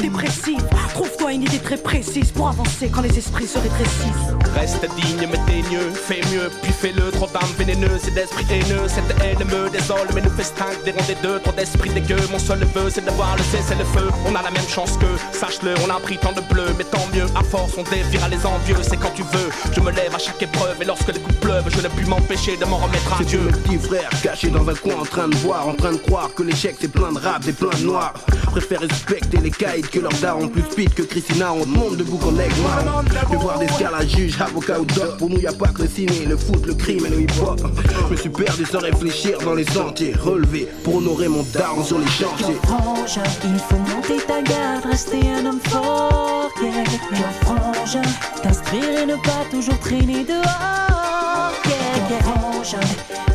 Dépressif. Trouve-toi une idée très précise Pour avancer quand les esprits se rétrécissent. Reste digne mais teigneux, fais mieux, puis fais-le. Trop d'âmes vénéneuses et d'esprits haineux. Cette haine me désole mais nous fait stingue Des ronds des deux, trop d'esprits dégueux. Mon seul vœu c'est de voir le cesser le feu On a la même chance que, sache-le, on a pris tant de bleu Mais tant mieux, à force on défiera les envieux. C'est quand tu veux, je me lève à chaque épreuve. Et lorsque les coups pleuvent, je ne puis m'empêcher de m'en remettre à C'est Dieu. tous mes petits frères cachés dans un coin en train de boire, en train de croire que l'échec c'est plein de rap, et plein de noirs. Préfère respecter les caïds que leurs darons plus speed que Christina, on monte debout qu'on aigle De voir des scars juge, avocat ou doc, pour nous y a pas que le ciné, le foot, le crime et le hip hop. Je me suis perdu sans réfléchir dans les sentiers, relevé pour honorer mon daron sur les chantiers. Il faut monter ta garde, rester un homme fort, yeah. Frangin, t'instruire et ne pas toujours traîner dehors, yeah,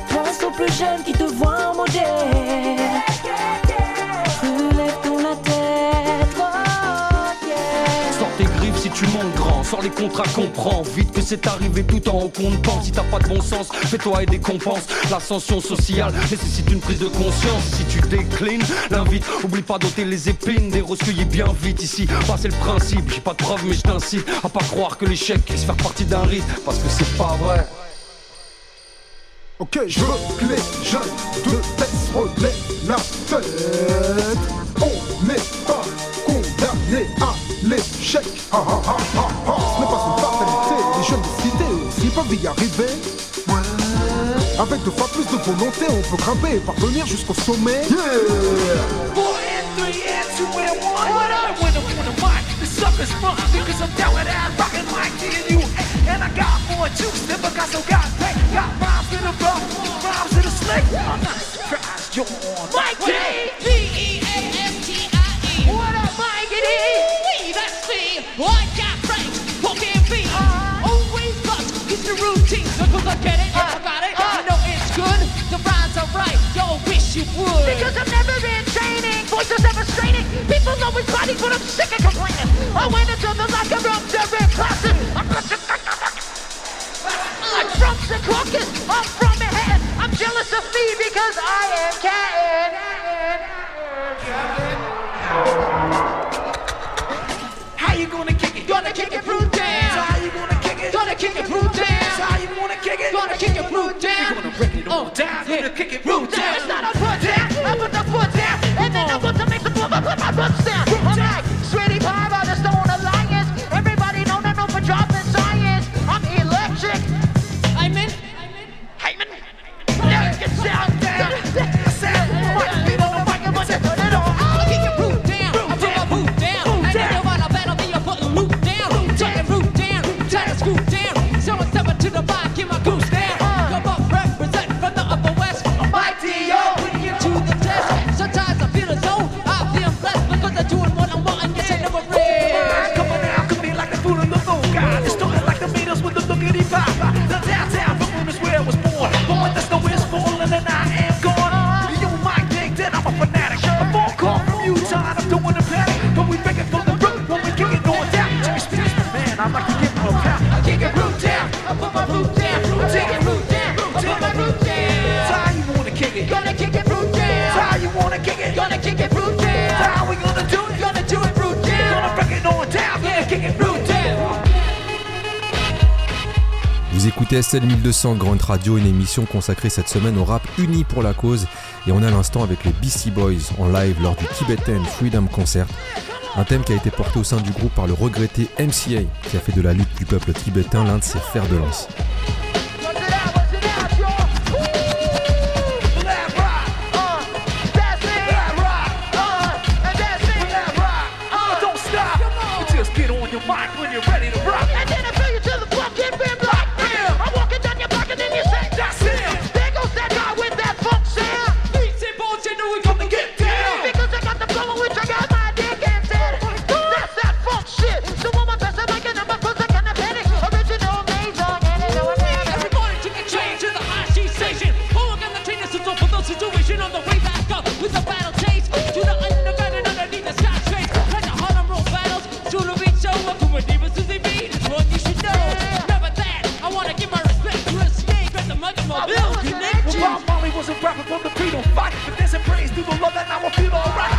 pense aux plus jeunes qui te voient en. Sors les contrats, comprends vite que c'est arrivé tout en haut qu'on ne pense. Si t'as pas de bon sens, fais-toi aider, compense. L'ascension sociale nécessite une prise de conscience. Si tu déclines, l'invite, oublie pas d'ôter les épines, des roses cueillies bien vite ici. Bah, c'est le principe, j'ai pas de preuves, mais je t'incite à pas croire que l'échec puisse faire partie d'un rite, parce que c'est pas vrai. Ok, je veux que les jeunes de laissent relais la tête. On n'est pas condamné à l'échec. Ah, ah, ah, aussi peuvent y arriver. Avec deux fois plus de volonté, on peut grimper et parvenir jusqu'au sommet. Yeah! Four and three and two and one. What up? When I'm on the mic, the suckers fun because I'm down with that rockin' like me and you. And I got more juice than Picasso got paid. Got rhymes in the rough, rhymes in the slick. I'm not surprised you're on. Mike D. get it, if I got it, you know it's good. The rhymes are right, yo, wish you would. Because I've never been training, voices never straining. People always fighting, but I'm sick of complaining. I went into the locker room during classes. I'm *laughs* I'm from Secaucus, I'm from Manhattan. I'm jealous of me because I am Canton. How you gonna kick it? Gonna kick it through down. How you gonna kick it? Gonna kick it through down. Gonna kick it? Gonna kick it through down. Gonna break it all uh, down. Gonna kick it through down. It's not a put down. I put the foot down, and then I'm the Vous écoutez SL 1200 Grande Radio, une émission consacrée cette semaine au rap uni pour la cause. Et on à l'instant avec les BC Boys en live lors du Tibetan Freedom Concert. Un thème qui a été porté au sein du groupe par le regretté MCA, qui a fait de la lutte du peuple tibétain l'un de ses fers de lance. rapping from the freedom. Fighting for this and praise through the love that I will feel alright.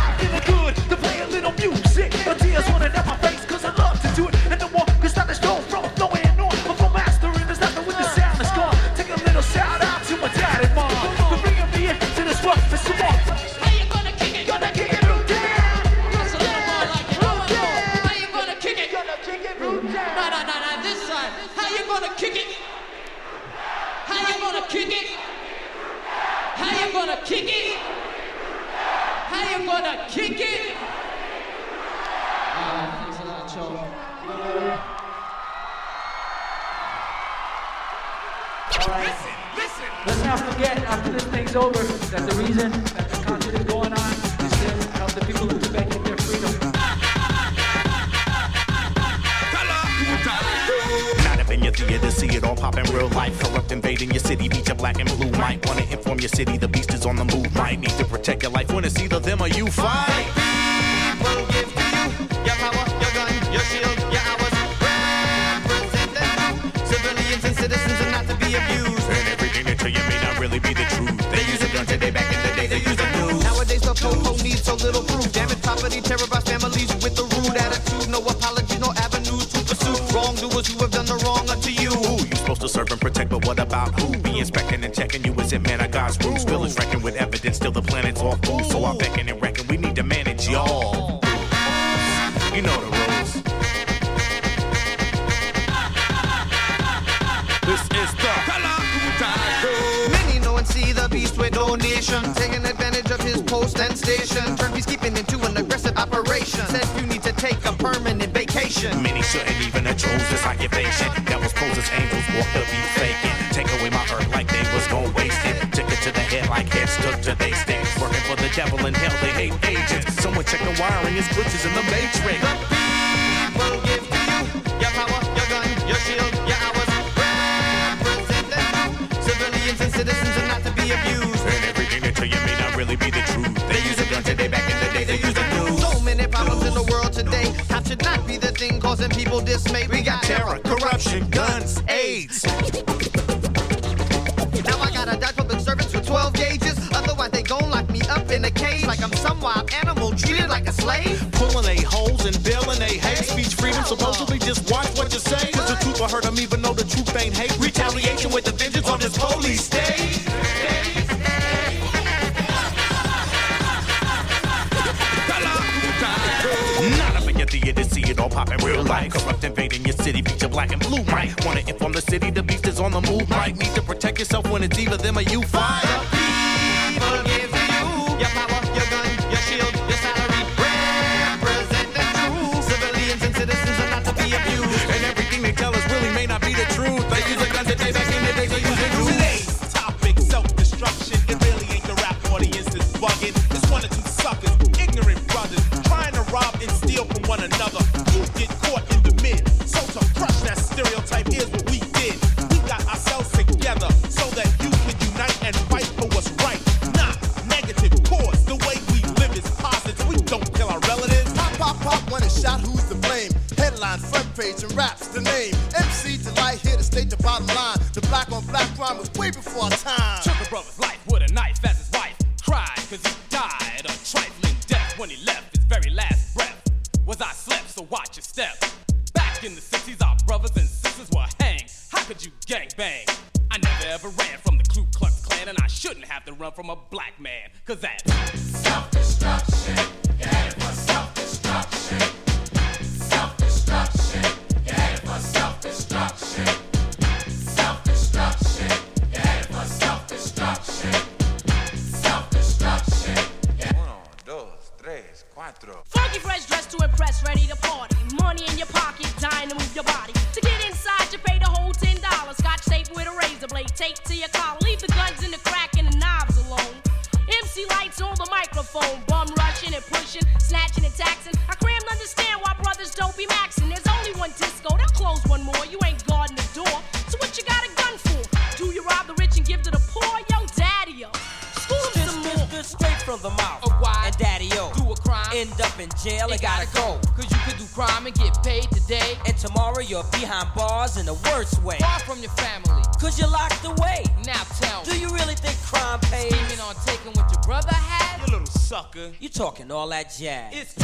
for the devil in hell. They hate agents. Someone check the wiring. It's glitches in the matrix. The people give to you your power, your gun, your shield, your hours. Representing civilians and citizens are not to be abused. And everything they tell you may not really be the truth. They use a gun today. Back in the day, they use a news. So many problems in the world today. Cops should not be the thing causing people dismay. We got terror, corruption, guns, AIDS. cage like I'm some wild animal treated like a slave. Pulling a holes and billing a hate. Speech freedom, supposedly just watch what you say. Cause the truth will hurt. them even though the truth ain't hate. Retaliation with a vengeance on this holy stage. idea to see it all pop in real life. Corrupt invading your city, beat your black and blue. Might wanna inform the city the beast is on the move. Might need to protect yourself when it's either them or you. Fire! 4. Funk Fresh all that jazz. It's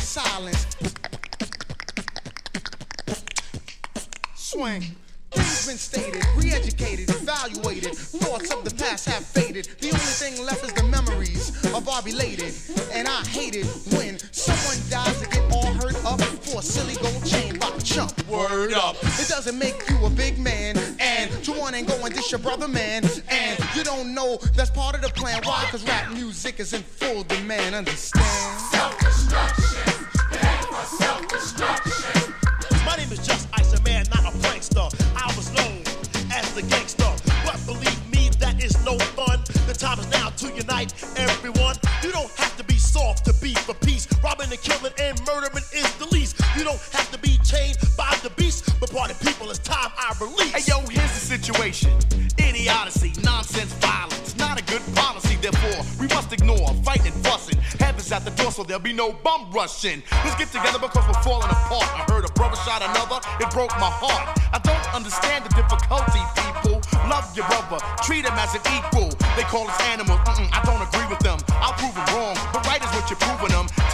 silence. Swing. Things been stated, re-educated, evaluated. Thoughts of the past have faded. The only thing left is the memories of our belated. And I hate it when someone dies to get all hurt up for a silly gold chain by a chump. Word up. It doesn't make you a big man. And to one and go and dish your brother man. And you don't know that's part of the plan. Why? Cause rap music is in full demand. Understand? Self-destruction. My name is Just Ice, a man, not a prankster. I was known as the gangster. But believe me, that is no fun. The time is now to unite everyone. You don't have to be soft to be for peace. Robbing and killing and murdering is the least. You don't have to be chained by the beast. But party people, it's time I release. Hey yo, here's the situation. Idiocy, nonsense, violence, not a good policy. Therefore, we must ignore fighting fussing. The door, so there'll be no bum rushing. Let's get together because we're falling apart. I heard a brother shot another, it broke my heart. I don't understand the difficulty, people. Love your brother, treat him as an equal. They call us animals, mm-mm, I don't agree with them. I'll prove them wrong, but right is what you're proving.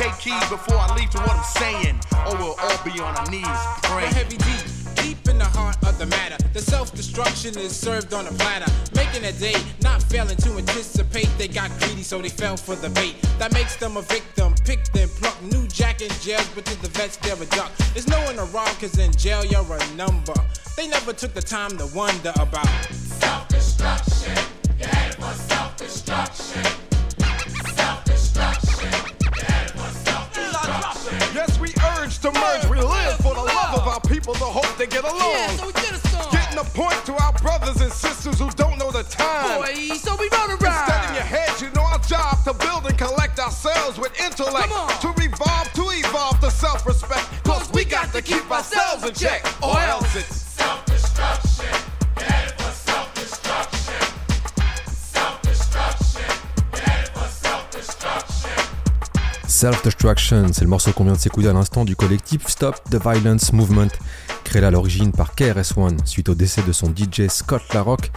Take heed before I leave to what I'm saying, or we'll all be on our knees praying. Heavy deep, deep in the heart of the matter. The self-destruction is served on a platter, making a day, not failing to anticipate. They got greedy, so they fell for the bait. That makes them a victim, picked and plucked. New jack in jails, but to the vets they're a duck. There's no one to rob, cause in jail you're a number. They never took the time to wonder about Self-destruction. You're headed for self-destruction. Self-destruction. Yes, we urge to merge. We live for the love of our people, the hope they get along. Yeah, so we did a song. Getting a point to our brothers and sisters who don't know the time. Boy, so we gonna ride. Instead in your heads, you know our job to build and collect ourselves with intellect. Come on. To revolve, to evolve to self-respect. Cause we got to keep ourselves in check. Or else it's Self-Destruction, c'est le morceau qu'on vient de s'écouter à l'instant du collectif Stop the Violence Movement, créé à l'origine par KRS-One suite au décès de son DJ Scott Larocque.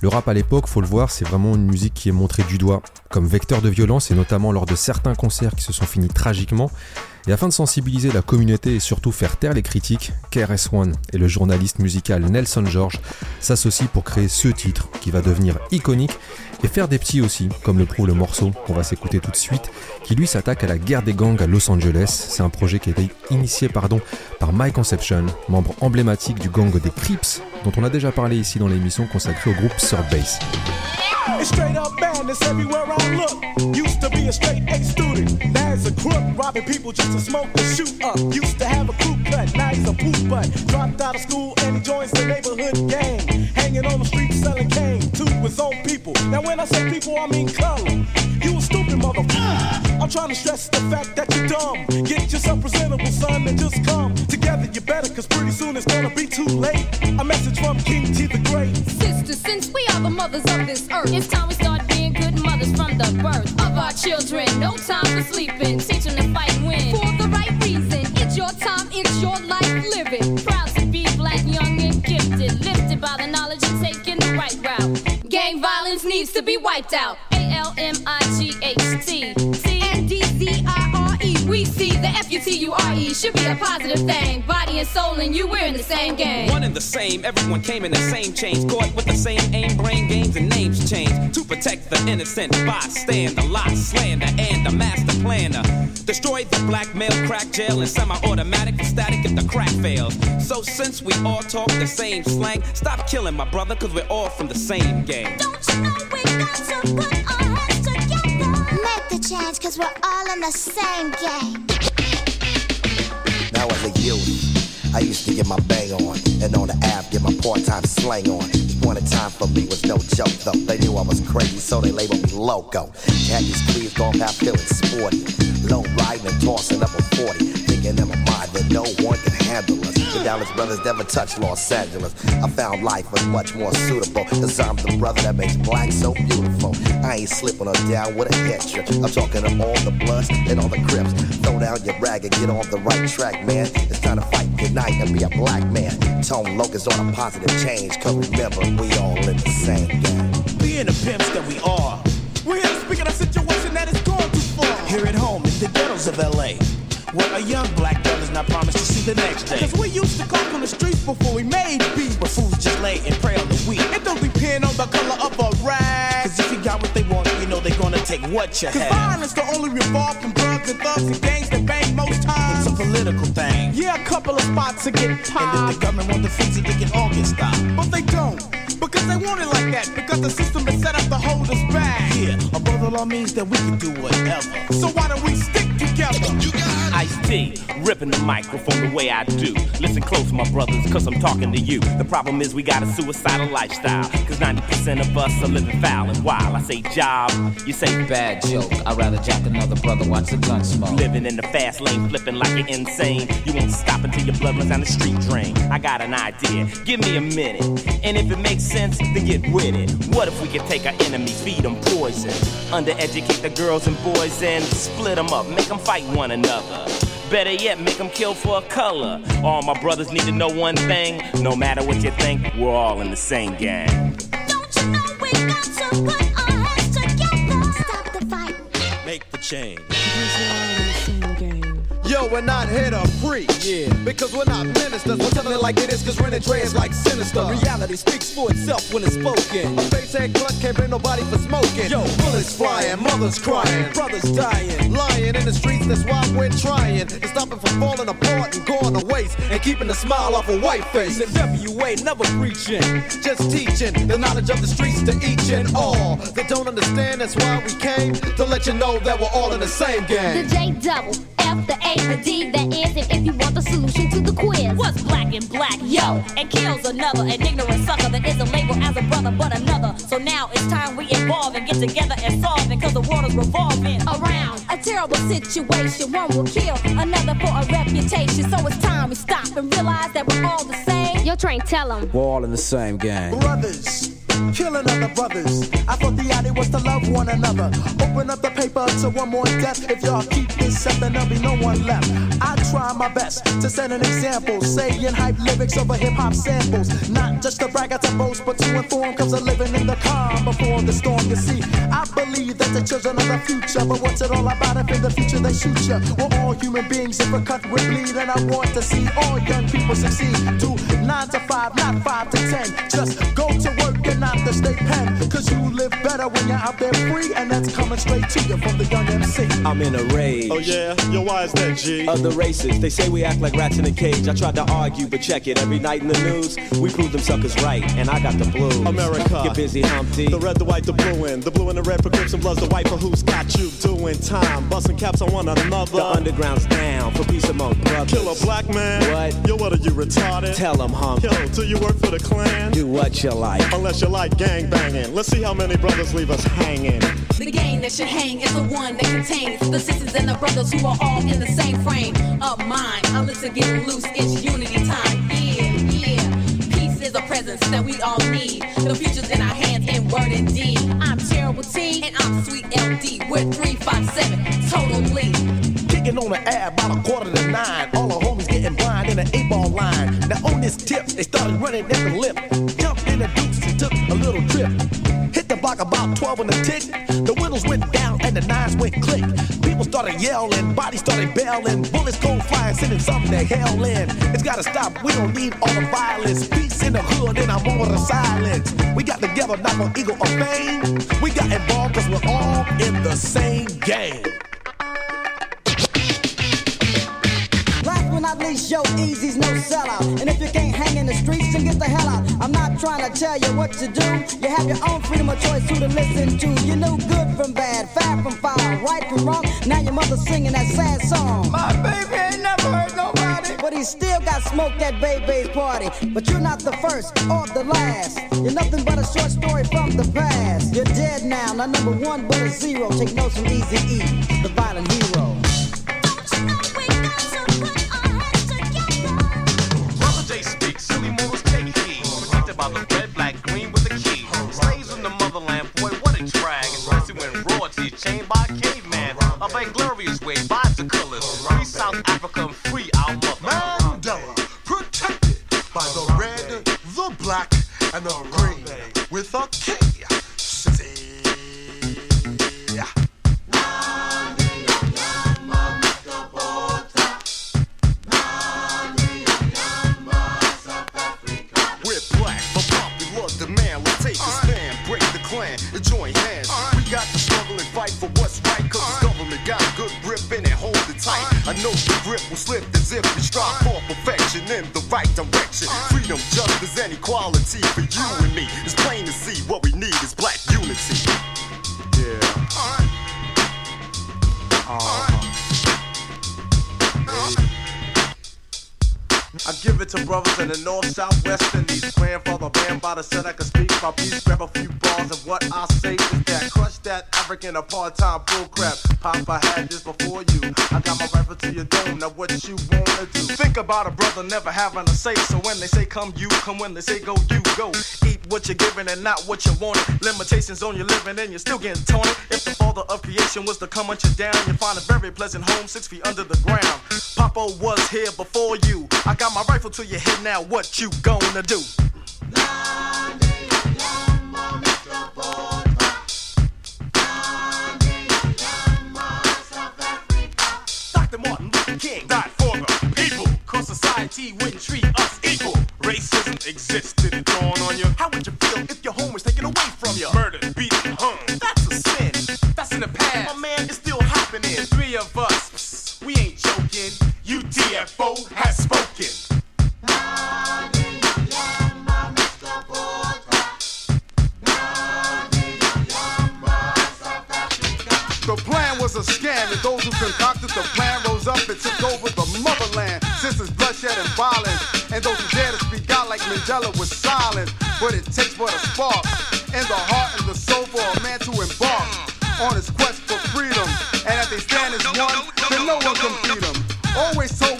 Le rap à l'époque, faut le voir, c'est vraiment une musique qui est montrée du doigt comme vecteur de violence et notamment lors de certains concerts qui se sont finis tragiquement. Et afin de sensibiliser la communauté et surtout faire taire les critiques, KRS-One et le journaliste musical Nelson George s'associent pour créer ce titre qui va devenir iconique et faire des petits aussi, comme le prouve le morceau qu'on va s'écouter tout de suite, qui lui s'attaque à la guerre des gangs à Los Angeles. C'est un projet qui a été initié pardon, par Mike Conception, membre emblématique du gang des Crips, dont on a déjà parlé ici dans l'émission consacrée au groupe Third Base. It's straight up madness everywhere I look. Used to be a straight A student, now he's a crook, robbing people just to smoke and shoot up. Used to have a crew cut, now he's a poop butt. Dropped out of school and he joins the neighborhood gang. Hanging on the street selling cane to his own people. Now when I say people, I mean color. You a stupid motherfucker. I'm trying to stress the fact that you're dumb. Get yourself presentable, son, and just come better, cause pretty soon it's gonna be too late. A message from King T the Great. Sister, since we are the mothers of this earth, it's time we start being good mothers from the birth of our children. No time for sleeping, teach them to fight and win. For the right reason, it's your time, it's your life, living. Proud to be black, young, and gifted. Lifted by the knowledge and taking the right route. Gang violence needs to be wiped out. A L M I G H T. T. N D Z I. F-U-T-U-R-E should be a positive thing. Body and soul and you, we're in the same game. One and the same, everyone came in the same chains. Caught with the same aim, brain games, and names changed. To protect the innocent bystander, lie, slander, and the master planner. Destroy the blackmail, crack jail, and semi automatic and static if the crack fails. So since we all talk the same slang, stop killing my brother, cause we're all from the same gang. Don't you know we got to put cause we're all in the same game. Now as a youth, I used to get my bang on, and on the app get my part-time slang on. One of time for me was no joke though. They knew I was crazy, so they labeled me loco. Khakis, creeds, golf half feeling sporty. Low riding and tossing up a 40. Thinking in my mind that no one can handle us. Dallas brothers never touched Los Angeles. I found life was much more suitable. Cause I'm the brother that makes black so beautiful. I ain't slipping her down with a head trip. I'm talking to all the bloods and all the crips. Throw down your rag and get on the right track, man. It's time to fight, unite, and be a black man. Tone Locust on a positive change. Cause remember, we all in the same game. Being the pimps that we are, we're here to speak of a situation that is gone too far. Here at home in the ghettos of LA, where a young black girl is not promised to see the next day. Cause we used to come from the streets before we made beats, where fools just lay and pray on the weed. It don't depend on the color of a rag. Cause if you got what they want, you know they're gonna take what you Cause have. violence don't only revolve from drugs and thugs and gangs that bang most times. It's a political thing. Yeah, a couple of spots to get popped. And if the government want to fix it, they can all get stopped. But they don't. Because they want it like that. Because the system is set up to hold us back. Yeah, a brother law means that we can do whatever. So why don't we stick together? Ripping the microphone the way I do. Listen close, my brothers, cause I'm talking to you. The problem is we got a suicidal lifestyle. Cause 90% of us are living foul and wild. I say job, you say Bad joke. I'd rather jack another brother watch the gun smoke. Living in the fast lane, flipping like you're insane. You won't stop until your blood runs down the street drain. I got an idea, give me a minute. And if it makes sense, then get with it. What if we could take our enemies, feed them poison? Undereducate the girls and boys and split them up, make them fight one another. Better yet, make them kill for a color. All my brothers need to know one thing no matter what you think, we're all in the same gang. Don't you know we got to put our heads together? Stop the fight. Make the change. Yo, we're not here to preach. Yeah. Because we're not ministers. We're telling it like it is, cause Ren and Dre is like sinister. Reality speaks for itself when it's spoken. A face head cluck can't blame nobody for smoking. Yo, bullets flying, mothers crying, brothers dying, lying in the streets, that's why we're trying to stop it from falling apart and going to waste and keeping the smile off a white face. And WA never preaching, just teaching the knowledge of the streets to each and all. They don't understand, that's why we came to let you know that we're all in the same game. The J double, F the A, the D, the is, and if you want the solution to the quiz. What's black and black, yo, and kills another, an ignorant sucker that isn't labeled as a brother but another. So now it's time we evolve and get together and solve it, cause the world is revolving Around a terrible situation, one will kill another for a reputation. So it's time we stop and realize that we're all the same. Yo, train, tell them. We're all in the same gang. Brothers, killing other brothers. I thought the idea was to love one another. Open up the paper to one more death. If y'all keep this up, then there'll be no one left. I try my best to set an example, saying hype lyrics over hip hop samples. Not just to brag or to boast, but to inform, cause I'm living in the calm before the storm. You see, I believe that the children are the future, but what's it all about if in the future they shoot you? We're all human beings, if a cut would bleed, and I want to see all young people succeed. Do nine to five, not five to ten. Just go to work and not the state pen, cause you live better when you're out there free, and that's coming straight to you from the young MC. I'm in a rage. Oh, yeah? Yo, why is that, G? Other races, they say we act like rats in a cage. I tried to argue, but check it. Every night in the news, we prove them suckers right, and I got the blues. America. Get busy, Humpty. The red, the white, the blue, and the blue and the red for Crips and Bloods. The white for who's got you doing time, busting caps on one another. The underground's down for peace among brothers. Kill a black man. What? Yo, what are you retarded? Tell 'em, Hump. Yo, do you work for the Klan? Do what you like. Unless you like gang banging. Let's see how many brothers leave us hanging. The gang that should hang is the one that contains the sisters and the brothers who are all in the same frame of mind. I'm listen, getting loose, it's unity time. Yeah, yeah. Peace is a presence that we all need. The future's in our hands in word and deed. I'm Terrible T and I'm Sweet LD. We're 357, totally. Kicking on the air about a quarter to nine. All the homies getting blind in an eight ball line. Now on this tip, they started running at the Block about 12 on the tick. The windows went down and the nines went click. People started yelling, bodies started bailing, bullets go flying, sending something to hell in. It's gotta stop, we don't need all the violence. Peace in the hood, and I'm over the silence. We got together, not for ego or fame. We got involved cause we're all in the same game. Last but not least, yo, Easy's no sellout. And if you can't hang in the get the hell out. I'm not trying to tell you what to do. You have your own freedom of choice who to listen to. You know good from bad, fat from foul, right from wrong. Now your mother's singing that sad song. My baby ain't never hurt nobody. But he still got smoke at baby's party. But you're not the first or the last. You're nothing but a short story from the past. You're dead now, not number one but a zero. Take notes from Easy E, the violent hero. home. I give it to brothers in the north, south, west, and east. Grandfather Bambada said I could speak my piece, grab a few bars, and what I say is that crush that African apartheid bullcrap. Papa had this before you. I got my rifle to your dome. Now what you wanna do? Think about a brother never having a say. So when they say come, you come. When they say go, you go. Eat what you're given and not what you wanted. Limitations on your living and you're still getting taunted. If the father of creation was to come hunt you down, you find a very pleasant home six feet under the ground. Was here before you. I got my rifle to your head now. What you gonna do? Dr. Martin Luther King died for the people. Cause society wouldn't treat us equal. Racism existed, it dawned on you. How would you feel if your home was taken away from you? Murdered, beaten, UTFO has spoken. The plan was a scam, and those who concocted the plan rose up and took over the motherland. Since it's bloodshed and violence, and those who dare to speak out like Mandela was silent. But it takes but a spark in the heart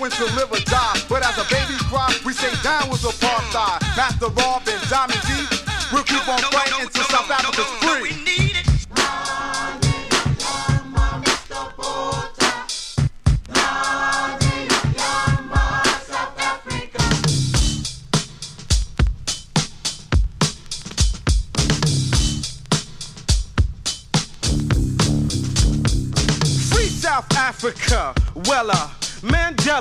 To live or die, but as a baby cry, we say down with apartheid. Master Rob and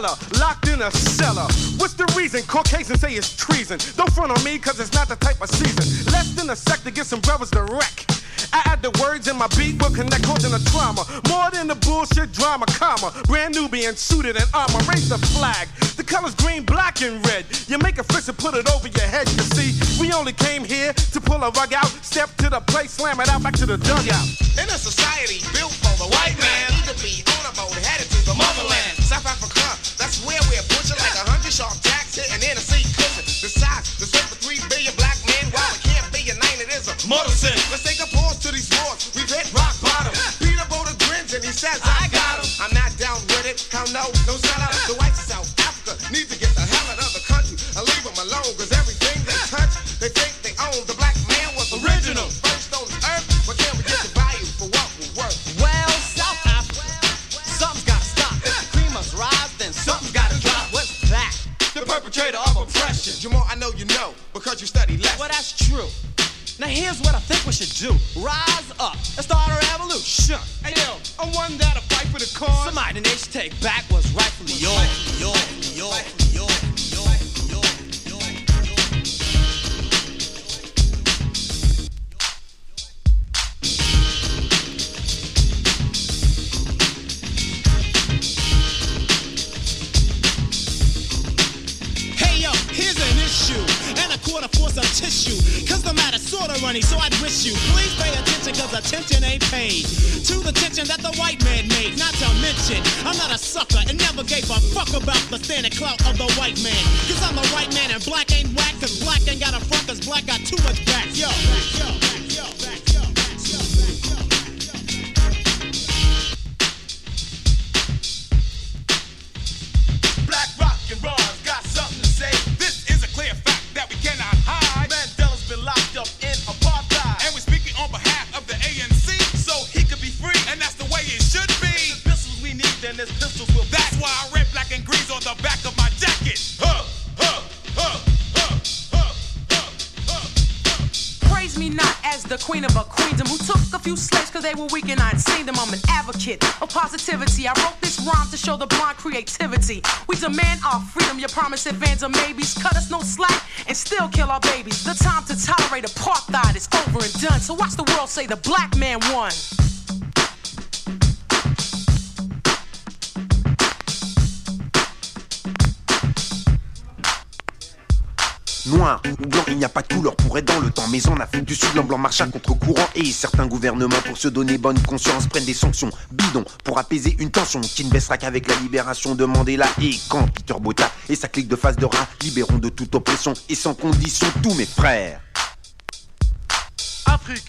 Locked in a cellar. What's the reason? Caucasians say it's treason. Don't front on me, cause it's not the type of season. Less than a sec to get some brothers to wreck. I add the words in my beat will connect causing a trauma. More than the bullshit drama, comma. Brand new being suited in armor. Raise the flag. The colors green, black, and red. You make a fist and put it over your head. You see, we only came here to pull a rug out, step to the plate, slam it out back to the dugout. In a society built for the white man, pushing like a hundred sharp jacks hitting in a seat cushion. Besides, there's over three billion black men, while it can't be a nine, a murder sin. Let's take a pause to these wars. We've hit rock bottom. Peter Boda grins and he says, I got him. I'm not down with it. Hell no, no cause. Somebody the take back what's rightfully yours. Yours, yours, yours. Hey yo, here's an issue and a quarter for some tissue. Cause the matter sorta runny, so I'd wish you please pay attention cause attention ain't paid. To the tension that the white sucker and never gave a fuck about the standing clout of the white man. Cause I'm the white man and black ain't whack cause black ain't got a front cause black got too much back. Yo, yo. Few slaves because they were weak and I'd seen them. I'm an advocate of positivity. I wrote this rhyme to show the blind creativity. We demand our freedom. Your promise advance of maybes. Cut us no slack and still kill our babies. The time to tolerate apartheid is over and done. So watch the world say the black man won. Noir ou blanc, il n'y a pas de couleur pour être dans le temps. Mais en Afrique du Sud, l'homme blanc marche à contre-courant. Et certains gouvernements, pour se donner bonne conscience, prennent des sanctions bidons pour apaiser une tension qui ne baissera qu'avec la libération de Mandela. Et quand Peter Bota et sa clique de face de rat libéreront de toute oppression et sans condition tous mes frères. Afrique,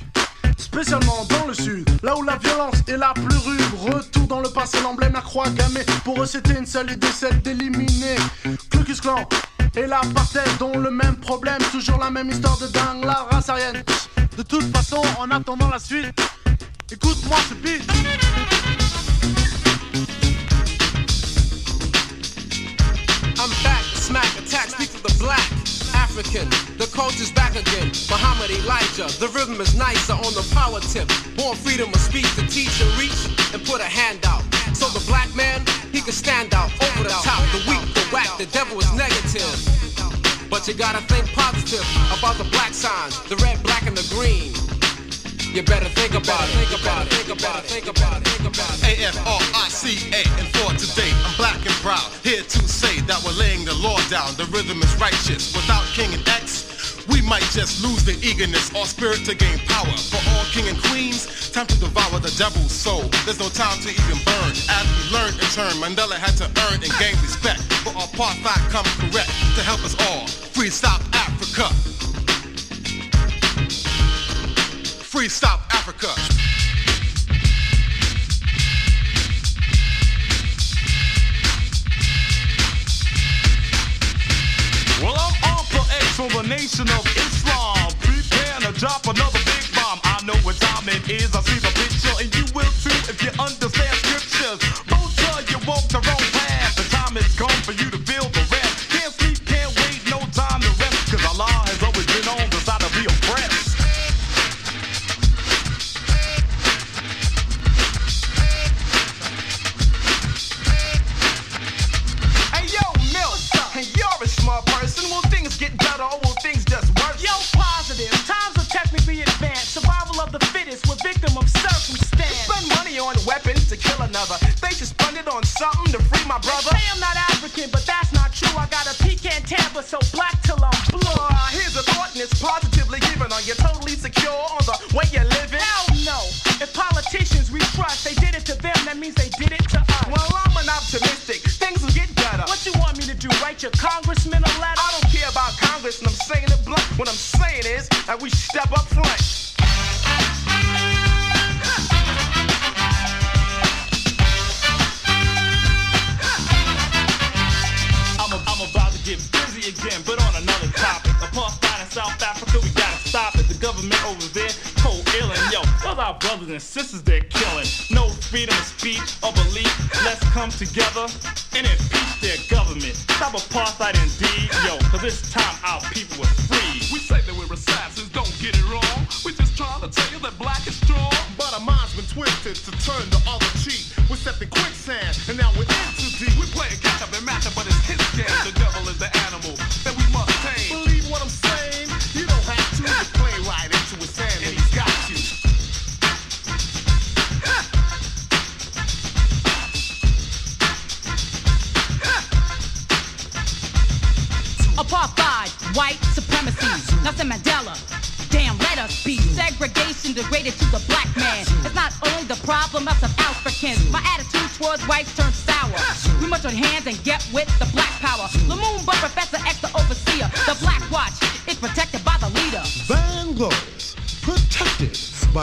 spécialement dans le sud, là où la violence est la plus rude. Retour dans le passé, l'emblème, la croix gammée. Pour eux, une seule idée, celle d'éliminer Klux Klan et l'apartheid, dont le même problème, toujours la même histoire de dingue, la race aryenne. De toute façon, en attendant la suite, écoute-moi ce beat. I'm back smack attack, speak for the black African. The culture's back again. Muhammad Elijah, the rhythm is nicer on the power tip. Born freedom of speech to teach and reach and put a hand out. So the black man, he can stand out over the top. The weak, the whack, the devil is negative. But you gotta think positive about the black signs, the red, black, and the green. You better think about it. Think about it. Think about it. Think about it. Think about it. A-F-R-I-C-A and for today I'm black and proud here to say that we're laying the law down the rhythm is righteous without king and X we might just lose the eagerness or spirit to gain power for all king and queens time to devour the devil's soul. There's no time to even burn. As we learned in turn Mandela had to earn and gain respect. For apartheid come correct to help us all. Free South Africa. Free South Africa. Well, I'm on for X for the nation of Islam. Preparing to drop another know what it is. I see the picture, and you will too if you understand scriptures.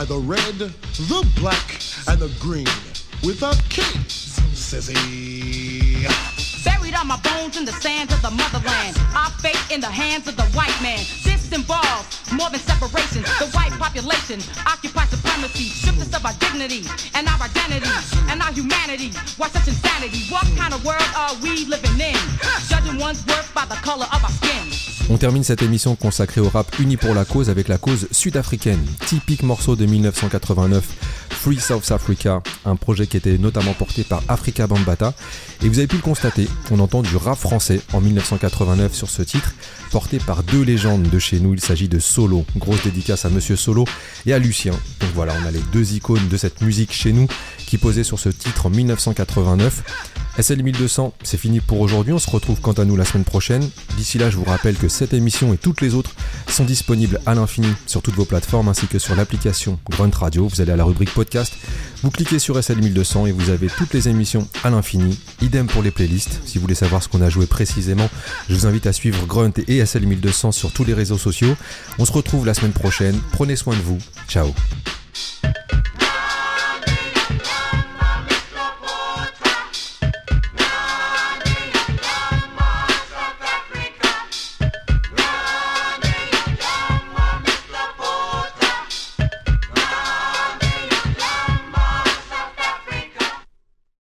The red, the black, and the green. With a king, sissy. Buried on my bones in the sands of the motherland. Our fate in the hands of the white man. This involves more than separation. The white population occupies supremacy, stripped us of our dignity and our identity and our humanity. Why such insanity? What kind of world are we living in? Judging one's worth by the color of our skin. On termine cette émission consacrée au rap uni pour la cause avec la cause sud-africaine. Typique morceau de 1989, Free South Africa, un projet qui était notamment porté par Africa Bambata. Et vous avez pu le constater, on entend du rap français en 1989 sur ce titre, porté par deux légendes de chez nous. Il s'agit de Solo, grosse dédicace à Monsieur Solo et à Lucien. Donc voilà, on a les deux icônes de cette musique chez nous qui posaient sur ce titre en 1989. SL 1200, c'est fini pour aujourd'hui. On se retrouve quant à nous la semaine prochaine. D'ici là, je vous rappelle que cette émission et toutes les autres sont disponibles à l'infini sur toutes vos plateformes ainsi que sur l'application Grunt Radio. Vous allez à la rubrique podcast, vous cliquez sur SL 1200 et vous avez toutes les émissions à l'infini. Idem pour les playlists. Si vous voulez savoir ce qu'on a joué précisément, je vous invite à suivre Grunt et SL 1200 sur tous les réseaux sociaux. On se retrouve la semaine prochaine. Prenez soin de vous. Ciao.